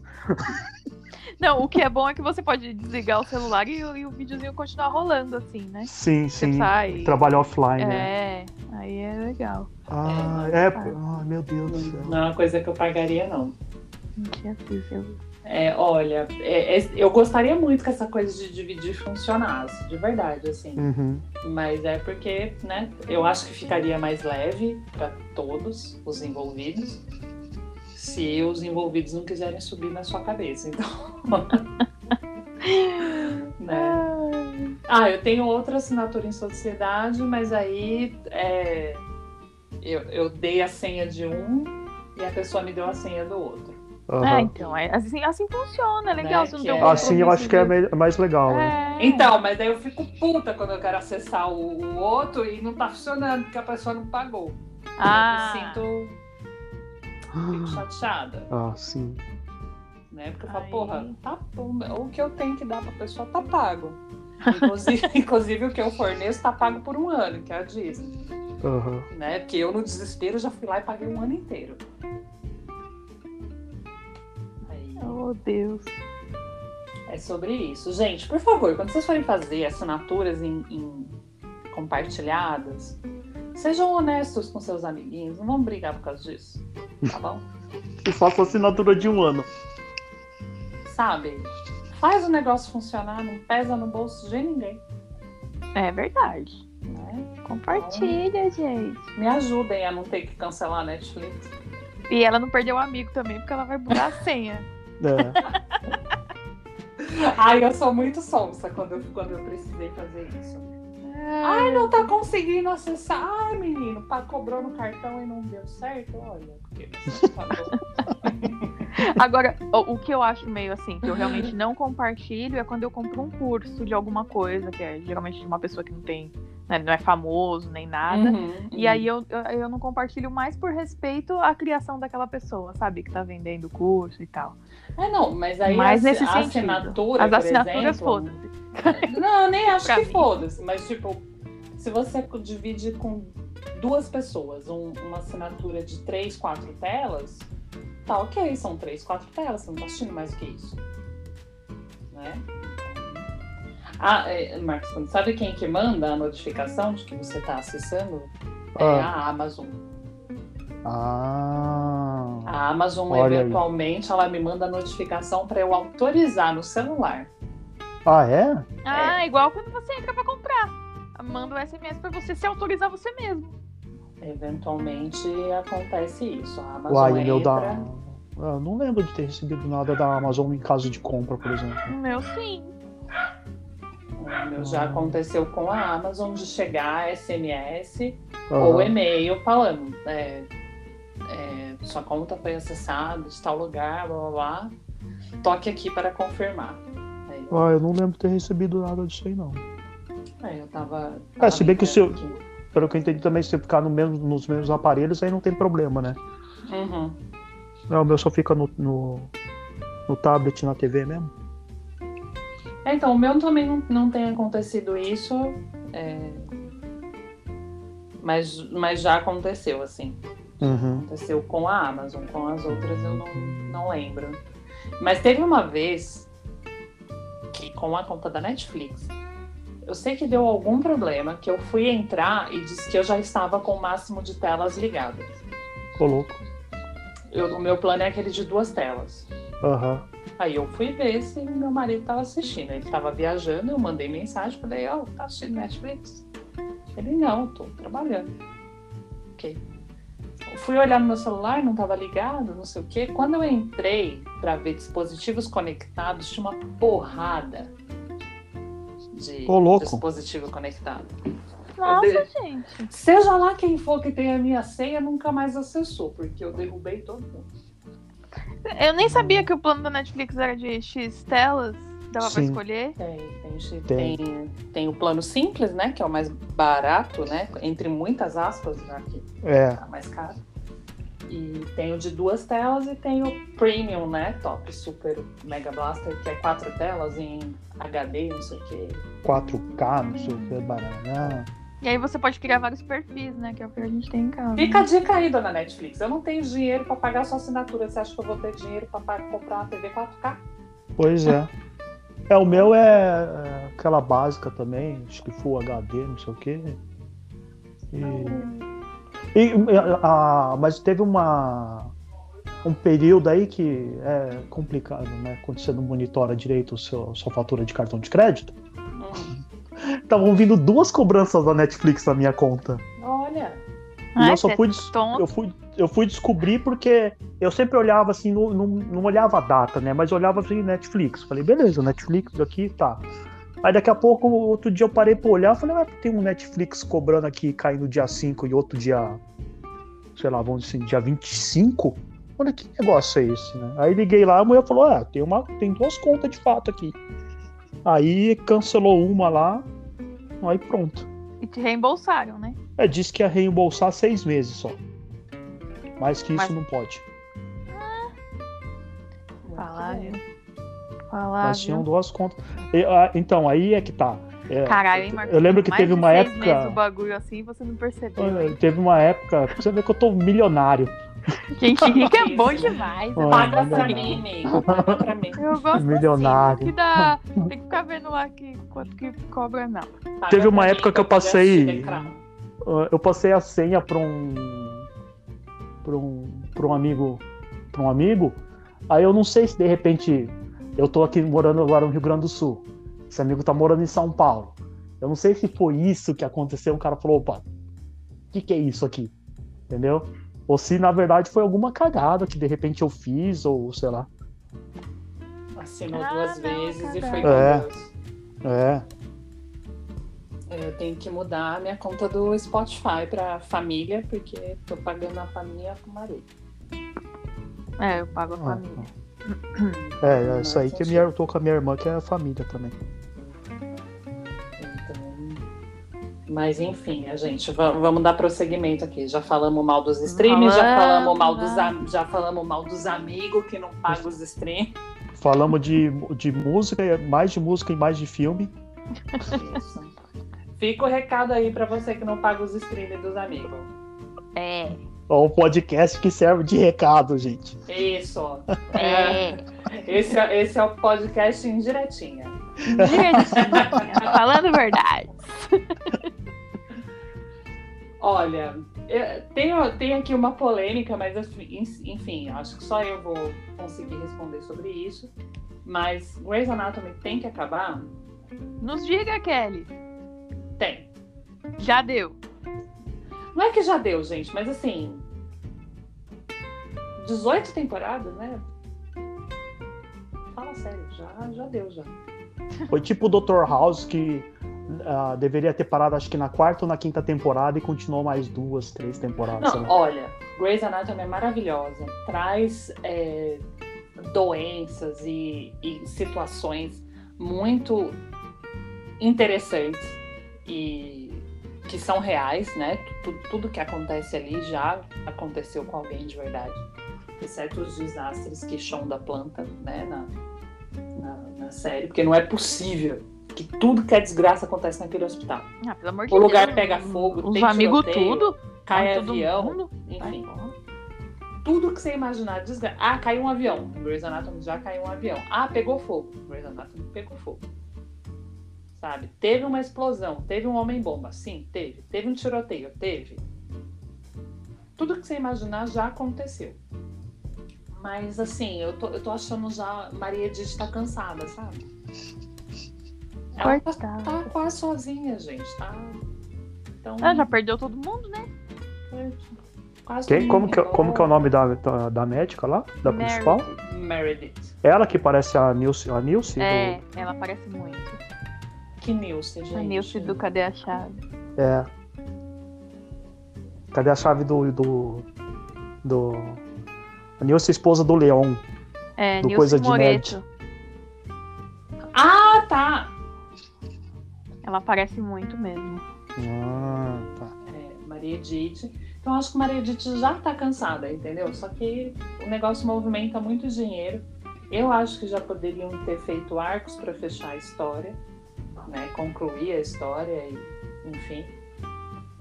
Não, o que é bom é que você pode desligar o celular e, o- e o videozinho continuar rolando, assim, né? Sim, Você sim. sai. Trabalho offline, né? É, aí é legal. Ah, É, é. não. Ai, meu Deus do céu. Não é uma coisa que eu pagaria, não. É possível. É, olha, é- é- eu gostaria muito que essa coisa de dividir funcionasse, de verdade, assim. Uhum. Mas é porque, né, eu acho que ficaria mais leve para todos os envolvidos se os envolvidos não quiserem subir na sua cabeça. Então. [LAUGHS] né? Ah, eu tenho outra assinatura em sociedade, mas aí é, eu, eu dei a senha de um e a pessoa me deu a senha do outro. Aham. É, então, é, assim, assim funciona, é legal. Né, Você não é- Assim eu acho que é me- mais legal, né? É. Então, mas aí eu fico puta quando eu quero acessar o, o outro e não tá funcionando, porque a pessoa não pagou. Ah, Eu sinto. Fico chateada, Ah, sim. né? Porque eu falo, Aí. porra, tá bom, o que eu tenho que dar pra pessoa tá pago. [LAUGHS] Inclusive, inclusive o que eu forneço tá pago por um ano, que é a Disney. Aham. Né? Porque eu, no desespero, já fui lá e paguei um ano inteiro. Aí, oh Deus. é sobre isso. Gente, por favor, quando vocês forem fazer assinaturas em, em compartilhadas, sejam honestos com seus amiguinhos. Não vamos brigar por causa disso. Tá bom? Eu faço assinatura de um ano. Sabe? Faz o negócio funcionar, não pesa no bolso de ninguém. É verdade. Né? Compartilha, gente. Me ajudem a não ter que cancelar a Netflix. E ela não perdeu o amigo também, porque ela vai mudar a senha. É. [LAUGHS] Ai, eu sou muito sonsa quando eu, quando eu precisei fazer isso. Ai, não tá conseguindo acessar. Ai, menino, pá, cobrou no cartão e não deu certo. Olha, porque você pagou. [LAUGHS] Agora, o que eu acho meio assim, que eu realmente não compartilho, é quando eu compro um curso de alguma coisa, que é geralmente de uma pessoa que não tem, né, não é famoso nem nada. Uhum, E aí eu, eu, eu não compartilho mais por respeito à criação daquela pessoa, sabe? Que tá vendendo o curso e tal. É, não, mas aí Mas a, nesse a sentido. assinatura, As por assinaturas, foda-se. [LAUGHS] Não, nem acho que foda-se, mas tipo, se você divide com duas pessoas um- uma assinatura de três, quatro telas, tá ok, são três, quatro telas, você não tá assistindo mais do que isso. Né? Ah, é, Marcos, sabe quem que manda a notificação de que você tá acessando? É Ah. a Amazon. Ah. A Amazon, Olha aí. eventualmente, ela me manda a notificação para eu autorizar no celular. Ah, é? Ah, igual quando você entra pra comprar. Manda o SMS pra você se autorizar você mesmo. Eventualmente acontece isso. A Amazon Uai, o meu entra... da. Eu não lembro de ter recebido nada da Amazon em caso de compra, por exemplo. O meu sim. Meu já aconteceu com a Amazon de chegar SMS Aham. ou e-mail falando é, é, sua conta foi acessada de tal lugar, blá blá blá. Toque aqui para confirmar. Aí eu, Ah, eu não lembro de ter recebido nada disso aí, não. aí eu tava. É, tava se bem que o seu- aqui. Pelo que eu entendi também, se ficar no mesmo- nos mesmos aparelhos, aí não tem problema, né? Uhum. Não, o meu só fica no, no, no tablet, na TV mesmo. É, então, o meu também não, não tem acontecido isso. é, Mas, mas já aconteceu, assim. Uhum. Aconteceu com a Amazon, com as outras eu não, não lembro. Mas teve uma vez que com a conta da Netflix, eu sei que deu algum problema, que eu fui entrar e disse que eu já estava com o máximo de telas ligadas. Coloco. Eu, o meu plano é aquele de duas telas. Aham. Aí eu fui ver se meu marido estava assistindo. Ele estava viajando, eu mandei mensagem, falei, ó, tá assistindo Netflix? Ele, não, tô trabalhando. Ok. Eu fui olhar no meu celular, não estava ligado, não sei o quê. Quando eu entrei para ver dispositivos conectados, tinha uma porrada de Ô, louco. dispositivo conectado. Nossa, de- gente. Seja lá quem for que tenha a minha senha, nunca mais acessou, porque eu derrubei todo mundo. Eu nem sabia que o plano da Netflix era de X telas. Dava pra Sim. escolher. Tem, tem, Tem. tem, tem o plano simples, né? Que é o mais barato, né? Entre muitas aspas, já que É. tá mais caro. E tem o de duas telas e tem o Premium, né? Top Super Mega Blaster, que é quatro telas em HD, não sei o quê. 4K, não sei o que, baralho. E aí você pode criar vários perfis, né? Que é o que a gente tem em casa. Fica a dica aí, dona Netflix. Eu não tenho dinheiro pra pagar sua assinatura. Você acha que eu vou ter dinheiro pra pa- comprar uma TV 4K? Pois é. É, o meu é é aquela básica também, acho que Full HD, não sei o quê. E, e, a- mas teve uma um período aí que é complicado, né? Quando você não monitora direito o seu, sua fatura de cartão de crédito. Estavam vindo duas cobranças da Netflix na minha conta. Olha. E Ai, eu só é fui, tonto. eu fui, eu fui descobrir porque eu sempre olhava assim, não, não, não olhava a data, né? Mas olhava assim, Netflix. Falei, beleza, Netflix aqui, tá. Aí daqui a pouco, outro dia eu parei pra olhar, falei, mas tem um Netflix cobrando aqui, caindo dia 5 e outro dia, sei lá, vamos dizer assim, dia 25? Olha que negócio é esse, né? Aí liguei lá, a mulher falou, ah, tem, uma, tem duas contas de fato aqui. Aí cancelou uma lá, aí pronto. E te reembolsaram, né? É, disse que ia reembolsar seis meses só. Mais que isso Mas- não pode. Viu? bem. Falar, Mas tinham duas contas. E, ah, então, aí é que tá. É, Caralho, hein, Marcos? eu lembro que Mais teve uma seis época. meses do bagulho assim você não percebeu. Teve uma época. Você vê que eu tô milionário. Gente rica é bom demais. Né? Paga pra milionário. mim, amigo. Paga pra mim. Eu gosto Milionário. assim, que dá... Tem que ficar vendo lá que, quanto que cobra, não. Paga Teve uma pra mim, época que eu pra passei- Eu passei a senha pra um. pra um. pra um amigo. pra um amigo. Aí eu não sei se de repente. Eu tô aqui morando agora no Rio Grande do Sul. Esse amigo tá morando em São Paulo. Eu não sei se foi isso que aconteceu. O cara falou: opa, o que, que é isso aqui? Entendeu? Ou se na verdade foi alguma cagada que de repente eu fiz, ou sei lá. Assinou Ah, duas não, vezes e cagada. foi É. com Deus. É. Eu tenho que mudar a minha conta do Spotify pra família, porque tô pagando a família com o marido. É, eu pago a Ah, família. É, é isso aí que eu tô com a minha irmã, que é a família também. Mas enfim, a gente va- vamos dar prosseguimento aqui. Já falamos mal dos streams, já falamos mal dos am- já falamos mal dos amigos que não pagam os streams. Falamos de, de música, mais de música e mais de filme. Isso. Fica o recado aí pra você que não paga os streams dos amigos. É, É um podcast que serve de recado, gente. Isso. ó. É, é. Esse, é, esse é o podcast indiretinha. Direitinho. Falando verdade. Olha, eu tenho, tem aqui uma polêmica, mas enfim, enfim, acho que só eu vou conseguir responder sobre isso. Mas Grey's Anatomy tem que acabar? Nos diga, Kelly. Tem. Já deu. Não é que já deu, gente, mas assim. 18 temporadas, né? Já, já deu, já. Foi tipo o Dr. House, que ah, deveria ter parado, acho que na quarta ou na quinta temporada e continuou mais duas, três temporadas. Não, lá. olha, Grey's Anatomy é maravilhosa. Traz é, doenças e, e situações muito interessantes e que são reais, né? Tudo, tudo que acontece ali já aconteceu com alguém de verdade. Exceto os desastres que chão da planta, né? Na, na, na série. Porque não é possível que tudo que é desgraça acontece naquele hospital. Ah, pelo amor de O Deus. lugar pega fogo, Os tem amigos tudo. Cai todo avião, mundo. enfim. Vai tudo que você imaginar de desgraça. Ah, caiu um avião. Grey's Anatomy já caiu um avião. Ah, pegou fogo. Grey's Anatomy pegou fogo. Sabe? Teve uma explosão. Teve um homem-bomba. Sim, teve. Teve um tiroteio. Teve. Tudo que você imaginar já aconteceu. Mas assim, eu tô, eu tô achando já. Maria Edith tá cansada, sabe? Ela tá, Coitada. tá quase sozinha, gente. Tá. Então. Ah, já perdeu todo mundo, né? Quase Quem, como, que, como que é o nome da, da, da médica lá? Da principal? Meredith. Ela que parece a Nilce, a Nilce É, ela parece muito. Que Nilce, gente. A Nilce do Cadê a Chave? do. É. Cadê a chave do. do. do... A Nilce, esposa do Leon. É, Do Nilce Coisa de Moreto. Ah, tá! Ela parece muito mesmo. Ah, tá. É, Maria Edith. Então, acho que Maria Edith já tá cansada, entendeu? Só que o negócio movimenta muito dinheiro. Eu acho que já poderiam ter feito arcos para fechar a história, né? Concluir a história e, enfim.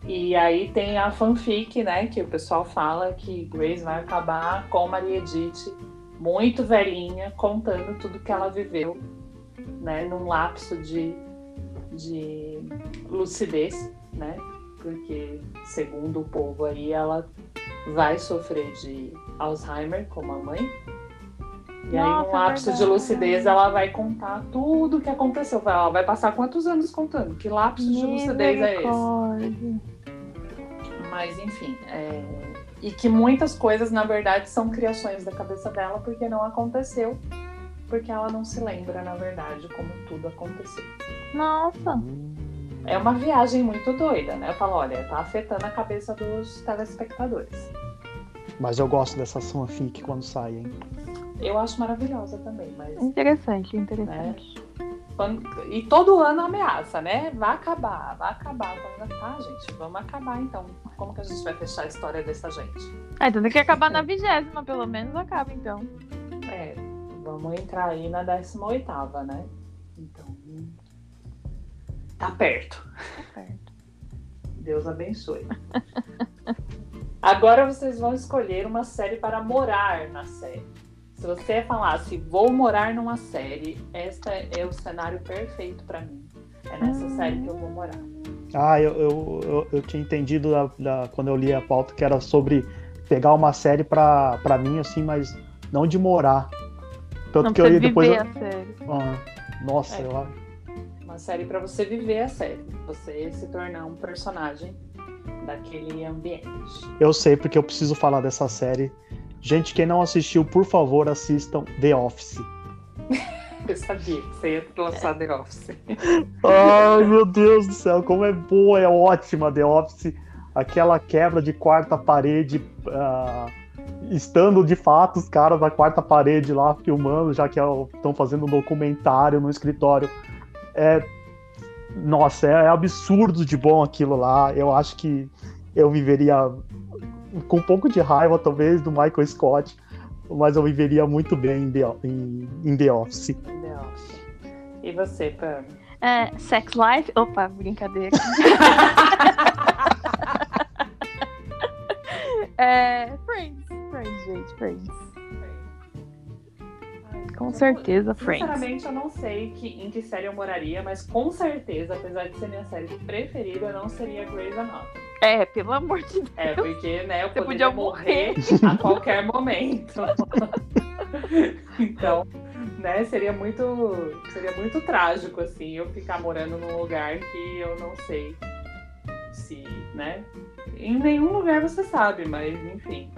E aí tem a fanfic, né? Que o pessoal fala que Grace vai acabar com Maria Edith, muito velhinha, contando tudo que ela viveu, né? Num lapso de, de lucidez, né? Porque, segundo o povo aí, ela vai sofrer de Alzheimer, como a mãe. E aí, Nossa, num lapso de lucidez, ela vai contar tudo o que aconteceu. Ela vai passar quantos anos contando? Que lapso de lucidez é esse? Mas, enfim. é, E que muitas coisas, na verdade, são criações da cabeça dela, porque não aconteceu. Porque ela não se lembra, na verdade, como tudo aconteceu. Nossa. É uma viagem muito doida, né? Eu falo, olha, tá afetando a cabeça dos telespectadores. Mas eu gosto dessa fanfic quando sai, hein? Eu acho maravilhosa também, mas. Interessante, interessante. Quando- E todo ano ameaça, né? Vai acabar, vai acabar. Então, tá, gente, vamos acabar então. Como que a gente vai fechar a história dessa gente? Ah, então tem que acabar na vigésima, pelo menos acaba então. É, vamos entrar aí na 18, né? Então. Tá perto. Tá perto. Deus abençoe. [LAUGHS] Agora vocês vão escolher uma série para morar na série. Se você falasse, vou morar numa série, esta é o cenário perfeito para mim. É nessa Hum. série que eu vou morar. Ah, eu, eu, eu, eu tinha entendido da- da- quando eu li a pauta que era sobre pegar uma série pra, pra mim, assim, mas não de morar. Tanto Não que eu ia depois. viver eu- a série. Ah, nossa, É. eu acho. Uma série para você viver a série. Você se tornar um personagem daquele ambiente. Eu sei porque eu preciso falar dessa série. Gente, quem não assistiu, por favor, assistam The Office. [LAUGHS] Eu sabia que você ia lançar The Office. Ai, meu Deus do céu, como é boa, é ótima The Office. Aquela quebra de quarta parede, ah, estando de fato os caras da quarta parede lá filmando, já que estão fazendo um documentário no escritório. É, nossa, é absurdo de bom aquilo lá. Eu acho que eu viveria com um pouco de raiva, talvez, do Michael Scott, mas eu viveria muito bem em The, em, em The Office. The Office. E você, Pam? É, Sex Life. Opa, brincadeira. [LAUGHS] é, Friends. Friends, gente, Friends. Com certeza, Friends. Sinceramente, eu não sei que, em que série eu moraria, mas com certeza, apesar de ser minha série preferida, não seria Grey's Anatomy. É, pelo amor de Deus. É, porque, né, eu Você podia morrer a qualquer momento. [LAUGHS] então, né, seria muito, seria muito trágico, assim, eu ficar morando num lugar que eu não sei se, né, em nenhum lugar você sabe, mas enfim.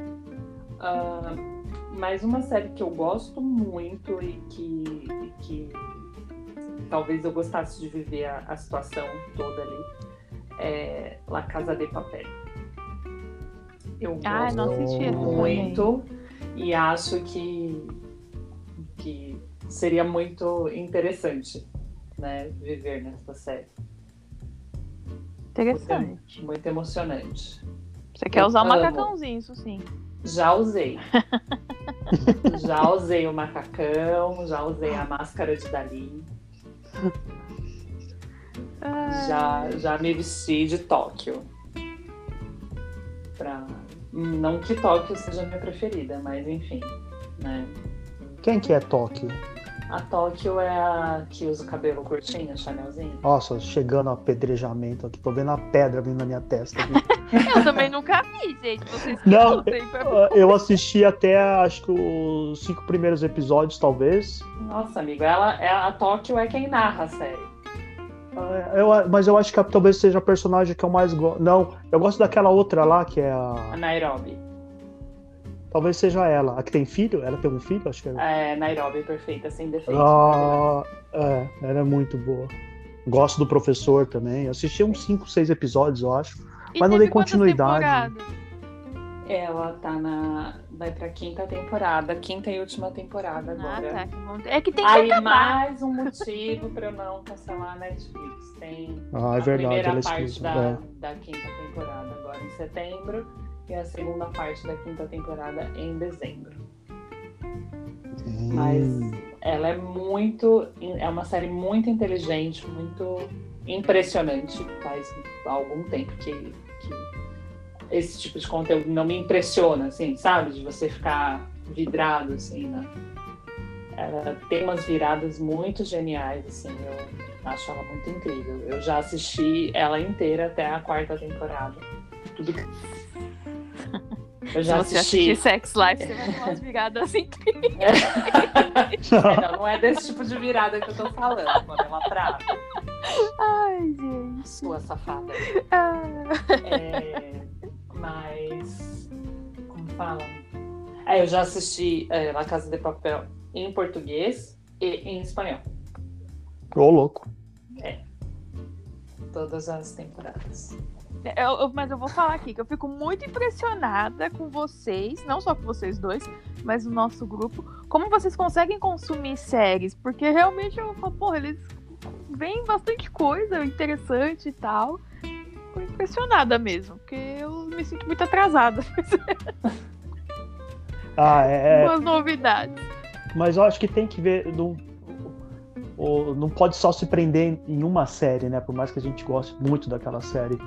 Ah, mas uma série que eu gosto muito e que, e que talvez eu gostasse de viver a, a situação toda ali é La Casa de Papel. Eu Ah, gosto essa também. muito e acho que, que seria muito interessante né, viver nessa série. Interessante. Muito emocionante. Você quer usar o Amo. macacãozinho, isso sim. Já usei. [LAUGHS] já usei o macacão, já usei a máscara de Dali, Já, já me vesti de Tóquio. Pra... Não que Tóquio seja a minha preferida, mas enfim. Né? Quem que é Tóquio? A Tóquio é a que usa o cabelo curtinho, Chanelzinho. Nossa, chegando a apedrejamento aqui, tô vendo a pedra vindo na minha testa. aqui. [LAUGHS] Eu também nunca vi, gente. Vocês Não, lutem eu assisti até, acho que os cinco primeiros episódios, talvez. Nossa, amigo, ela, é, a Tóquio é quem narra a série. Ah, eu- mas eu acho que talvez seja a personagem que eu mais gosto. Não, eu gosto daquela outra lá, que é A a. Nairobi. Talvez seja ela. A que tem filho? Ela tem um filho? Acho que é. É, Nairobi perfeita, sem defeito. Ah, é, ela é muito boa. Gosto do professor também. Assisti uns 5, 6 episódios, eu acho. E Mas não dei continuidade. temporadas? Ela tá na. Vai pra quinta temporada, quinta e última temporada Ah, agora. tá. que bom. É que tem que Aí acabar. mais um motivo pra eu não cancelar a Netflix. Tem Ah, é a verdade, primeira parte da, é. da quinta temporada agora em setembro e a segunda parte da quinta temporada em dezembro. Mas Hum. ela é muito. É uma série muito inteligente, muito impressionante. Faz algum tempo que, que esse tipo de conteúdo não me impressiona, assim, sabe? De você ficar vidrado, assim, né? Ela tem umas viradas muito geniais, assim, eu acho ela muito incrível. Eu já assisti ela inteira até a quarta temporada. Tudo que... [LAUGHS] Eu já Se você assisti... assistir Sex Life, você vai ter umas viradas incríveis. É. [LAUGHS] não, não é desse tipo de virada que eu tô falando, Pamela Prado. Ai, gente. Sua safada. Ah. É, mas. Como fala? É, eu já assisti é, La Casa de Papel em português e em espanhol. Ô, louco. É. Todas as temporadas. Eu, eu, mas eu vou falar aqui que eu fico muito impressionada com vocês, não só com vocês dois, mas o nosso grupo, como vocês conseguem consumir séries, porque realmente eu falo, porra, eles veem bastante coisa interessante e tal. Impressionada mesmo, porque eu me sinto muito atrasada. [LAUGHS] ah, é. Umas novidades. Mas eu acho que tem que ver. Não, não pode só se prender em uma série, né? Por mais que a gente goste muito daquela série.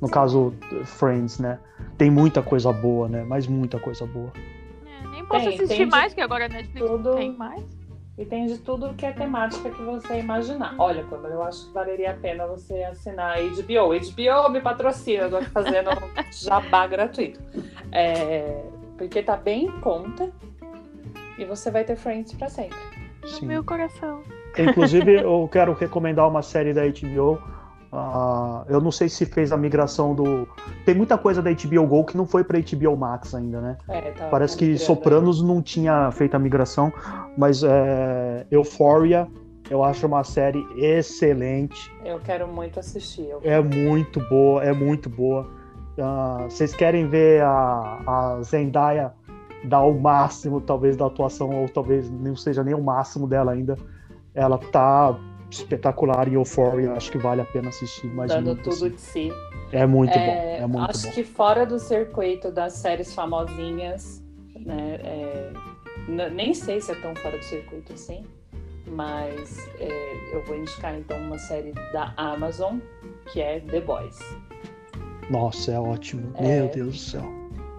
No caso, Friends, né? Tem muita coisa boa, né? Mas muita coisa boa. É, nem posso tem, assistir tem mais, que agora a Netflix tudo... tem mais. E tem de tudo que é temática que você imaginar. Olha, Pamela, eu acho que valeria a pena você assinar a HBO. HBO me patrocina, eu tô aqui fazendo [LAUGHS] jabá gratuito. É, porque tá bem em conta e você vai ter Friends para sempre. Sim. No meu coração. Inclusive, [LAUGHS] eu quero recomendar uma série da HBO. Uh, eu não sei se fez a migração do. Tem muita coisa da HBO Go que não foi para HBO Max ainda, né? É, tá Parece que Sopranos não tinha feito a migração, mas é, Euphoria eu acho uma série excelente. Eu quero muito assistir. É muito boa, é muito boa. Uh, vocês querem ver a, a Zendaya dar o máximo, talvez, da atuação, ou talvez não seja nem o máximo dela ainda. Ela tá espetacular em Euphoria, acho que vale a pena assistir Dando tudo assim. de si. É muito é, bom, é muito acho bom. que fora do circuito das séries famosinhas, né, é, nem sei se é tão fora do circuito assim, mas é, eu vou indicar então uma série da Amazon, que é The Boys. Nossa, é ótimo. Meu Deus do céu.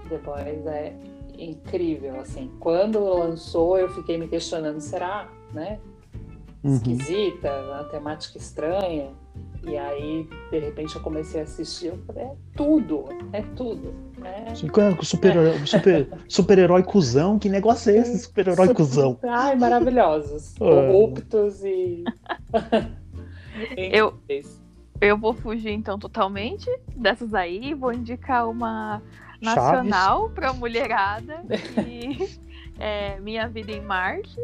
The Boys é incrível, assim. Quando lançou, eu fiquei me questionando, será, né? Uhum. Esquisita, uma temática estranha. E aí, de repente, eu comecei a assistir, eu falei, é tudo, é tudo. É... [LAUGHS] Super-herói super, super cuzão, que negócio é esse, super-herói cuzão? Ai, maravilhosos. [LAUGHS] Corruptos e... [LAUGHS] eu, eu vou fugir, então, totalmente dessas aí, vou indicar uma nacional para mulherada. E é, Minha Vida em Marte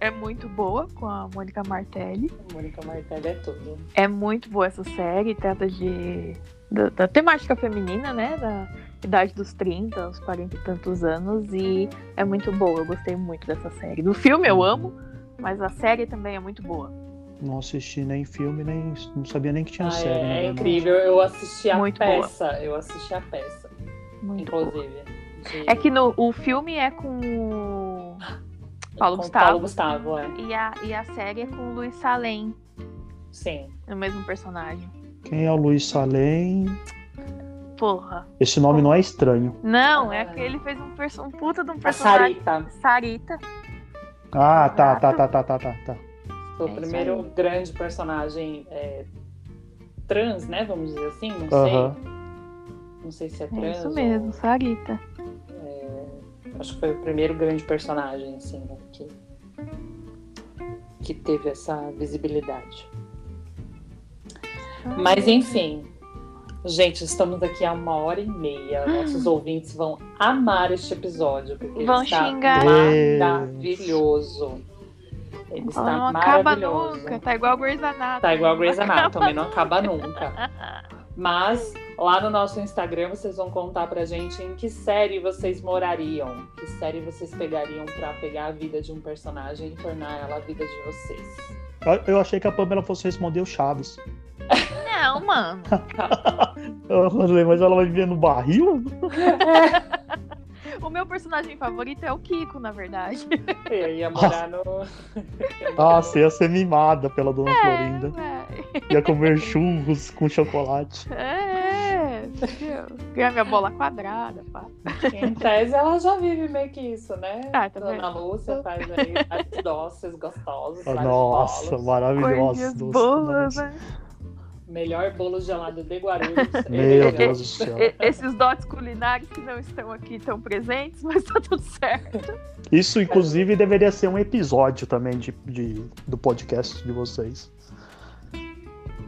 é muito boa com a Mônica Martelli. Mônica Martelli é tudo. É muito boa essa série, trata de da, da, temática feminina, né? Da idade dos 30, aos 40 e tantos anos. E é muito boa. Eu gostei muito dessa série. Do filme eu amo, mas a série também é muito boa. Não assisti nem filme, nem não sabia nem que tinha ah, série. É, é incrível. Eu assisti a muito peça. Boa. Eu assisti a peça. Muito inclusive. De... É que no, o filme é com Paulo com Gustavo. Paulo Gustavo, é. E a, e a série é com o Luiz Salem. Sim. É o mesmo personagem. Quem é o Luiz Salem? Porra. Esse nome não é estranho. Não, é que ele fez um, perso um puta de um personagem. A Sarita. Sarita. Ah, tá, tá, tá, tá, tá, tá, tá. O é primeiro grande personagem é, trans, né? Vamos dizer assim, não uh -huh. sei. Não sei se é trans. É isso mesmo, ou... Sarita. Acho que foi o primeiro grande personagem, assim, né, que, que teve essa visibilidade. Ah, Mas enfim, gente, estamos aqui há uma hora e meia. Nossos ouvintes vão amar este episódio, porque vão ele está xingar. maravilhoso. Ele está não maravilhoso. acaba nunca, tá igual Grey's Anatomy. Tá igual Grey's Anatomy, não acaba nunca. Mas lá no nosso Instagram vocês vão contar pra gente em que série vocês morariam, que série vocês pegariam para pegar a vida de um personagem e tornar ela a vida de vocês. Eu achei que a Pamela fosse responder o Chaves. Não, mano. [LAUGHS] eu falei, mas ela vai viver no barril? [LAUGHS] o meu personagem favorito é o Kiko, na verdade. [LAUGHS] Eu ia morar no. Ah, você ia ser mimada pela dona é, Florinda. É. Ia comer churros com chocolate. É, [LAUGHS] Criar minha bola quadrada, pá. Em tese, ela já vive meio que isso, né? Ah, tá Dona Lúcia faz aí vários [LAUGHS] doces gostosos. vários Nossa, bolos. maravilhoso. Coisas boas, né? Melhor bolo gelado de Guarulhos. Meu Deus do céu. Esses dotes culinários que não estão aqui tão presentes, mas tá tudo certo. Isso, inclusive, deveria ser um episódio também de, de- do podcast de vocês.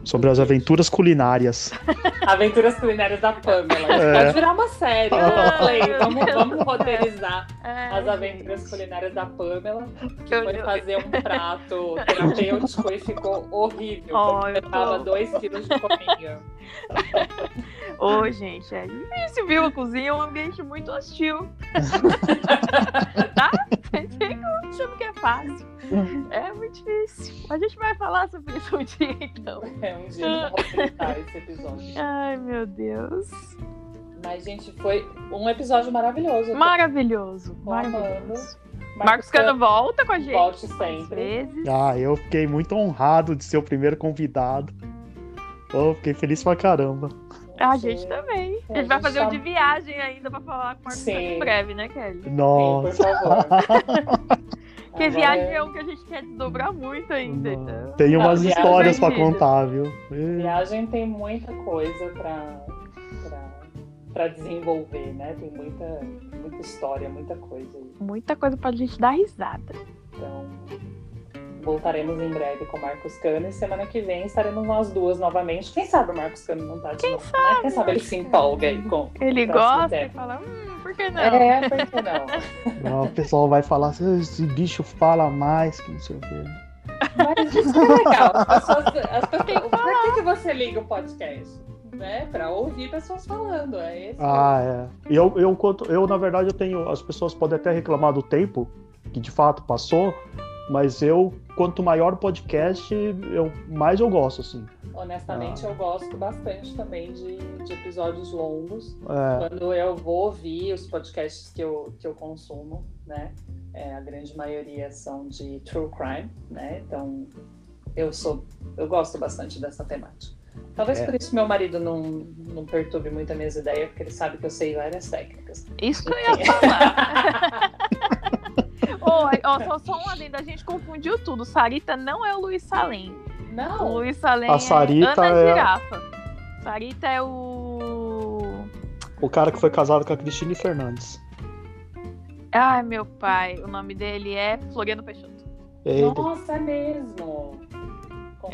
Sobre as aventuras culinárias. [LAUGHS] Aventuras culinárias da Pamela. É. Pode virar uma série. [LAUGHS] Ah, meu Vamos, vamos roteirizar É, as aventuras culinárias da Pamela, que Eu- foi eu- fazer um prato terapêutico e ficou horrível. Oh, eu tô- 2 quilos de cominho. Ô, gente, é difícil, viu? A cozinha é um ambiente muito hostil. [LAUGHS] tá? Ficam achando que é fácil. É muito difícil. A gente vai falar sobre isso um dia, então. É um dia de roteirizar esse episódio. Ai, meu Deus. Mas, gente, foi um episódio maravilhoso. Maravilhoso. Maravilhoso. amando. Marcos Cano volta com a gente. Volte sempre. vezes. Ah, eu fiquei muito honrado de ser o primeiro convidado. Oh, fiquei feliz pra caramba. A gente também. A gente vai gente fazer tá- um de viagem ainda pra falar com o Marcos Sim. Em breve, né, Kelly? Sim, por Nossa. favor. [LAUGHS] Porque Agora- viagem é um que a gente quer desdobrar muito ainda. Então... Tem umas Não, histórias pra divertida. contar, viu? Viagem tem muita coisa pra, pra, pra desenvolver, né? Tem muita, muita história, muita coisa. aí. Muita coisa pra gente dar risada. Então, voltaremos em breve com o Marcos Cano e semana que vem estaremos nós duas novamente. Quem sabe o Marcos Cano não tá de Quem novo, né? Quem sabe ele se empolga aí com Ele o gosta e fala, hum, por que não? É, por que não? [LAUGHS] Não, o pessoal vai falar assim, esse bicho fala mais que não sei o quê. Mas isso que é legal. As pessoas, as pessoas, pra que, que você liga o podcast? Né? Pra ouvir pessoas falando. É esse Ah, é. Eu, eu, quanto, eu, na verdade, eu tenho. As pessoas podem até reclamar do tempo, que de fato passou, mas eu, quanto maior o podcast, eu, mais eu gosto, assim. Honestamente, Ah. eu gosto bastante também de, de episódios longos. É, Quando eu vou ouvir os podcasts que eu, que eu consumo, né? é, a grande maioria são de true crime, né? Então, eu sou, eu gosto bastante dessa temática. Talvez É. por isso meu marido não, não perturbe muito as minhas ideias, porque ele sabe que eu sei várias técnicas. Isso que eu ia falar. [LAUGHS] Ô, ó, só, só um adendo, a gente confundiu tudo. Sarita não é o Luiz Salem. O Não, Luiz Salem A Sarita é Ana é- Girafa. Sarita é o... o cara que foi casado com a Cristina Fernandes. Ai, meu pai, o nome dele é Floriano Peixoto. É ele. nossa, é mesmo.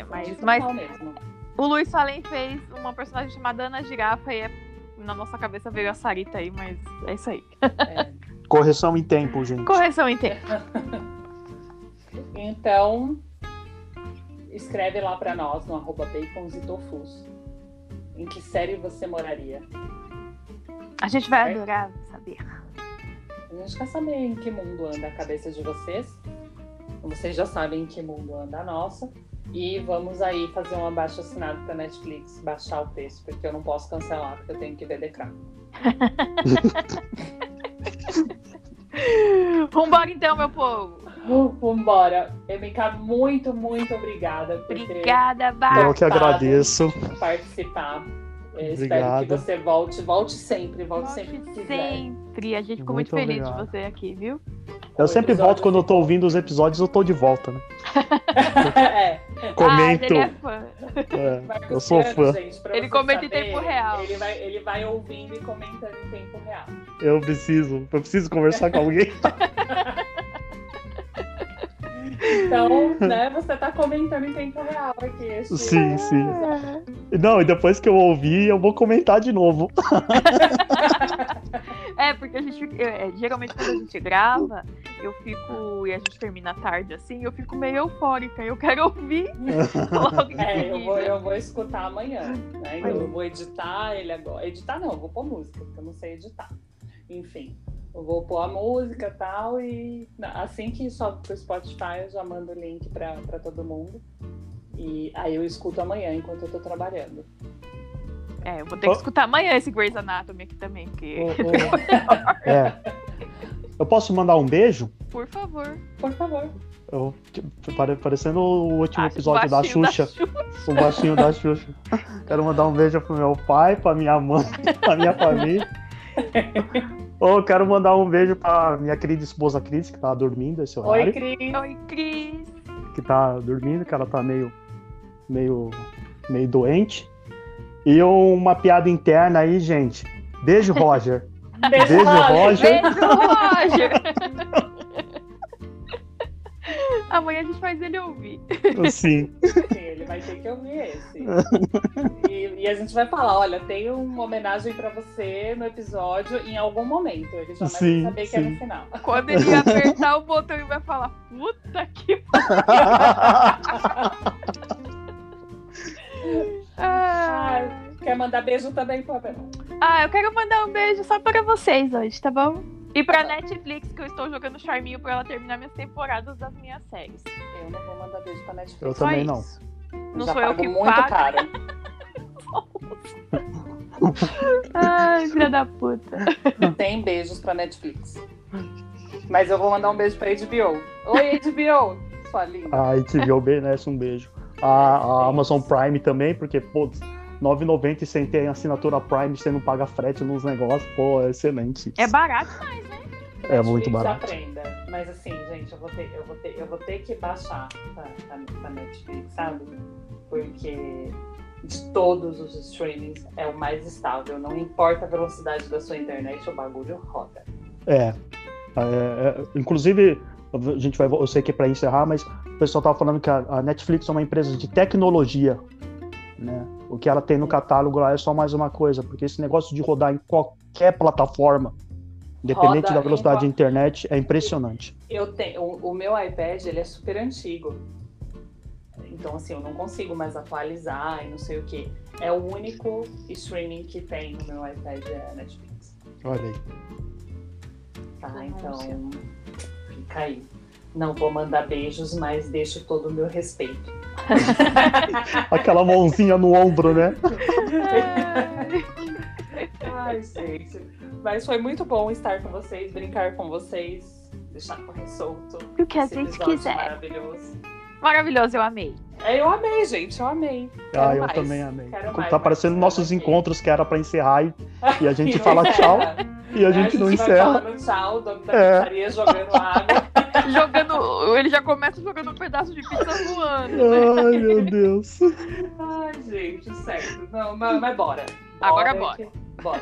Mas- total mas- mesmo. O Luiz Salem fez uma personagem chamada Ana Girafa e é- na nossa cabeça veio a Sarita aí, mas é isso aí. [LAUGHS] É. Correção em tempo, gente. Correção em tempo. [LAUGHS] Então, escreve lá pra nós no arroba bacons e tofus. Em que série você moraria? A gente vai adorar saber. A gente quer saber em que mundo anda a cabeça de vocês. Vocês já sabem em que mundo anda a nossa. E vamos aí fazer um abaixo assinado pra Netflix, baixar o preço, porque eu não posso cancelar, porque eu tenho que ver Crown. [LAUGHS] [LAUGHS] Vambora então, meu povo. Uh, Vambora. MK, muito, muito obrigada por Obrigada, Eu Bar. que agradeço. participar. Eu espero Obrigado. que você volte, volte sempre, volte, Volte sempre que quiser. sempre. A gente ficou muito, Muito feliz obrigado. de você aqui, viu? Eu O sempre volto quando eu tô ouvindo os episódios, eu tô de volta, né? [LAUGHS] é. Comento. Ah, ele é fã. É, [LAUGHS] eu sou fã. gente, Ele comenta em saber, tempo real. Ele vai, ele vai ouvindo e comentando em tempo real. Eu preciso. Eu preciso conversar com alguém. [LAUGHS] Então, né, você tá comentando em tempo real aqui. Sim, sim. Não, e depois que eu ouvir, eu vou comentar de novo. [LAUGHS] É, porque a gente fica- é, geralmente quando a gente grava, eu fico e a gente termina tarde assim, eu fico meio eufórica. Eu quero ouvir [LAUGHS] logo É, eu vou, eu vou escutar amanhã. Né? Eu vou editar ele agora. Editar não, eu vou pôr música, porque eu não sei editar. Enfim, eu vou pôr a música e tal, e assim que sobe pro Spotify, eu já mando o link pra, pra todo mundo. E aí eu escuto amanhã enquanto eu tô trabalhando. É, eu vou ter que escutar amanhã esse Grey's Anatomy aqui também, porque, [LAUGHS] É. Eu posso mandar um beijo? por favor. Por favor. Eu, pare- parecendo o último Ah, episódio da baixinho Xuxa. O baixinho da Xuxa. Quero mandar um beijo pro meu pai, pra minha mãe, pra minha família. [LAUGHS] Ou quero mandar um beijo pra minha querida esposa Cris, que tá dormindo esse horário. Oi, Cris. Oi, Cris. Que tá dormindo, que ela tá meio, meio, meio doente. E uma piada interna aí, gente. Beijo, Roger. [LAUGHS] Beijo, Beijo, Roger. Beijo, Roger. [LAUGHS] Amanhã a gente faz ele ouvir. Sim. Sim, vai ter que ouvir esse. [LAUGHS] E, e a gente vai falar, olha, tem uma homenagem pra você no episódio em algum momento. Ele já vai Sim, saber que é sim. no final. Quando ele apertar o botão e vai falar, puta que [LAUGHS] Ah, quer mandar beijo também, Pamela? Ah, eu quero mandar um beijo só para vocês hoje, tá bom? E pra Netflix, que eu estou jogando charminho pra ela terminar minhas temporadas das minhas séries. Eu não vou mandar beijo pra Netflix. Eu Só também não. isso. Não Já sou eu que muito pago. caro. [LAUGHS] Ai, filha da puta. Tem beijos pra Netflix. Mas eu vou mandar um beijo pra HBO. Oi, HBO! Sua linda. A HBO merece um beijo. A, a Amazon Prime também, porque, pô, 9,90 e sem ter assinatura Prime, você não paga frete nos negócios, pô, é excelente. É barato, É muito barato. Aprenda. Mas assim, gente, eu vou ter, eu vou ter, eu vou ter que baixar pra Netflix, sabe? Porque de todos os streamings é o mais estável. Não importa a velocidade da sua internet, o bagulho roda. É. É, é, inclusive, a gente vai, eu sei que é para encerrar, mas o pessoal tava falando que a, a Netflix é uma empresa de tecnologia, né? O que ela tem no catálogo lá é só mais uma coisa, porque esse negócio de rodar em qualquer plataforma, independente Roda da em velocidade da internet, é impressionante. Eu tenho, o, o meu iPad ele é super antigo. Então, assim, eu não consigo mais atualizar e não sei o que. É o único streaming que tem no meu iPad é a Netflix. Olha aí. Tá? Então, fica aí. Não vou mandar beijos, mas deixo todo o meu respeito. [LAUGHS] Aquela mãozinha no ombro, né? Ai, gente. Mas foi muito bom estar com vocês, brincar com vocês, deixar correr solto. O que a gente quiser. Maravilhoso. Maravilhoso, eu amei. É, eu amei, gente, eu amei. Quero Ah, eu mais, também amei. quero mais Tá parecendo participar nossos aqui. encontros que era pra encerrar e, e a gente [LAUGHS] E não fala tchau encerra. e a gente não vai encerra. falando tchau, o dono da É. jogando água. [LAUGHS] Jogando. Ele já começa jogando um pedaço de pizza voando, né? Ai, meu Deus. Ai, gente, certo. Não, mas, mas bora. Agora que- Bora.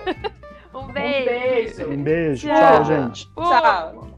Um [LAUGHS] Um beijo. beijo. Um beijo. Tchau. Tchau, gente. Uh, Tchau.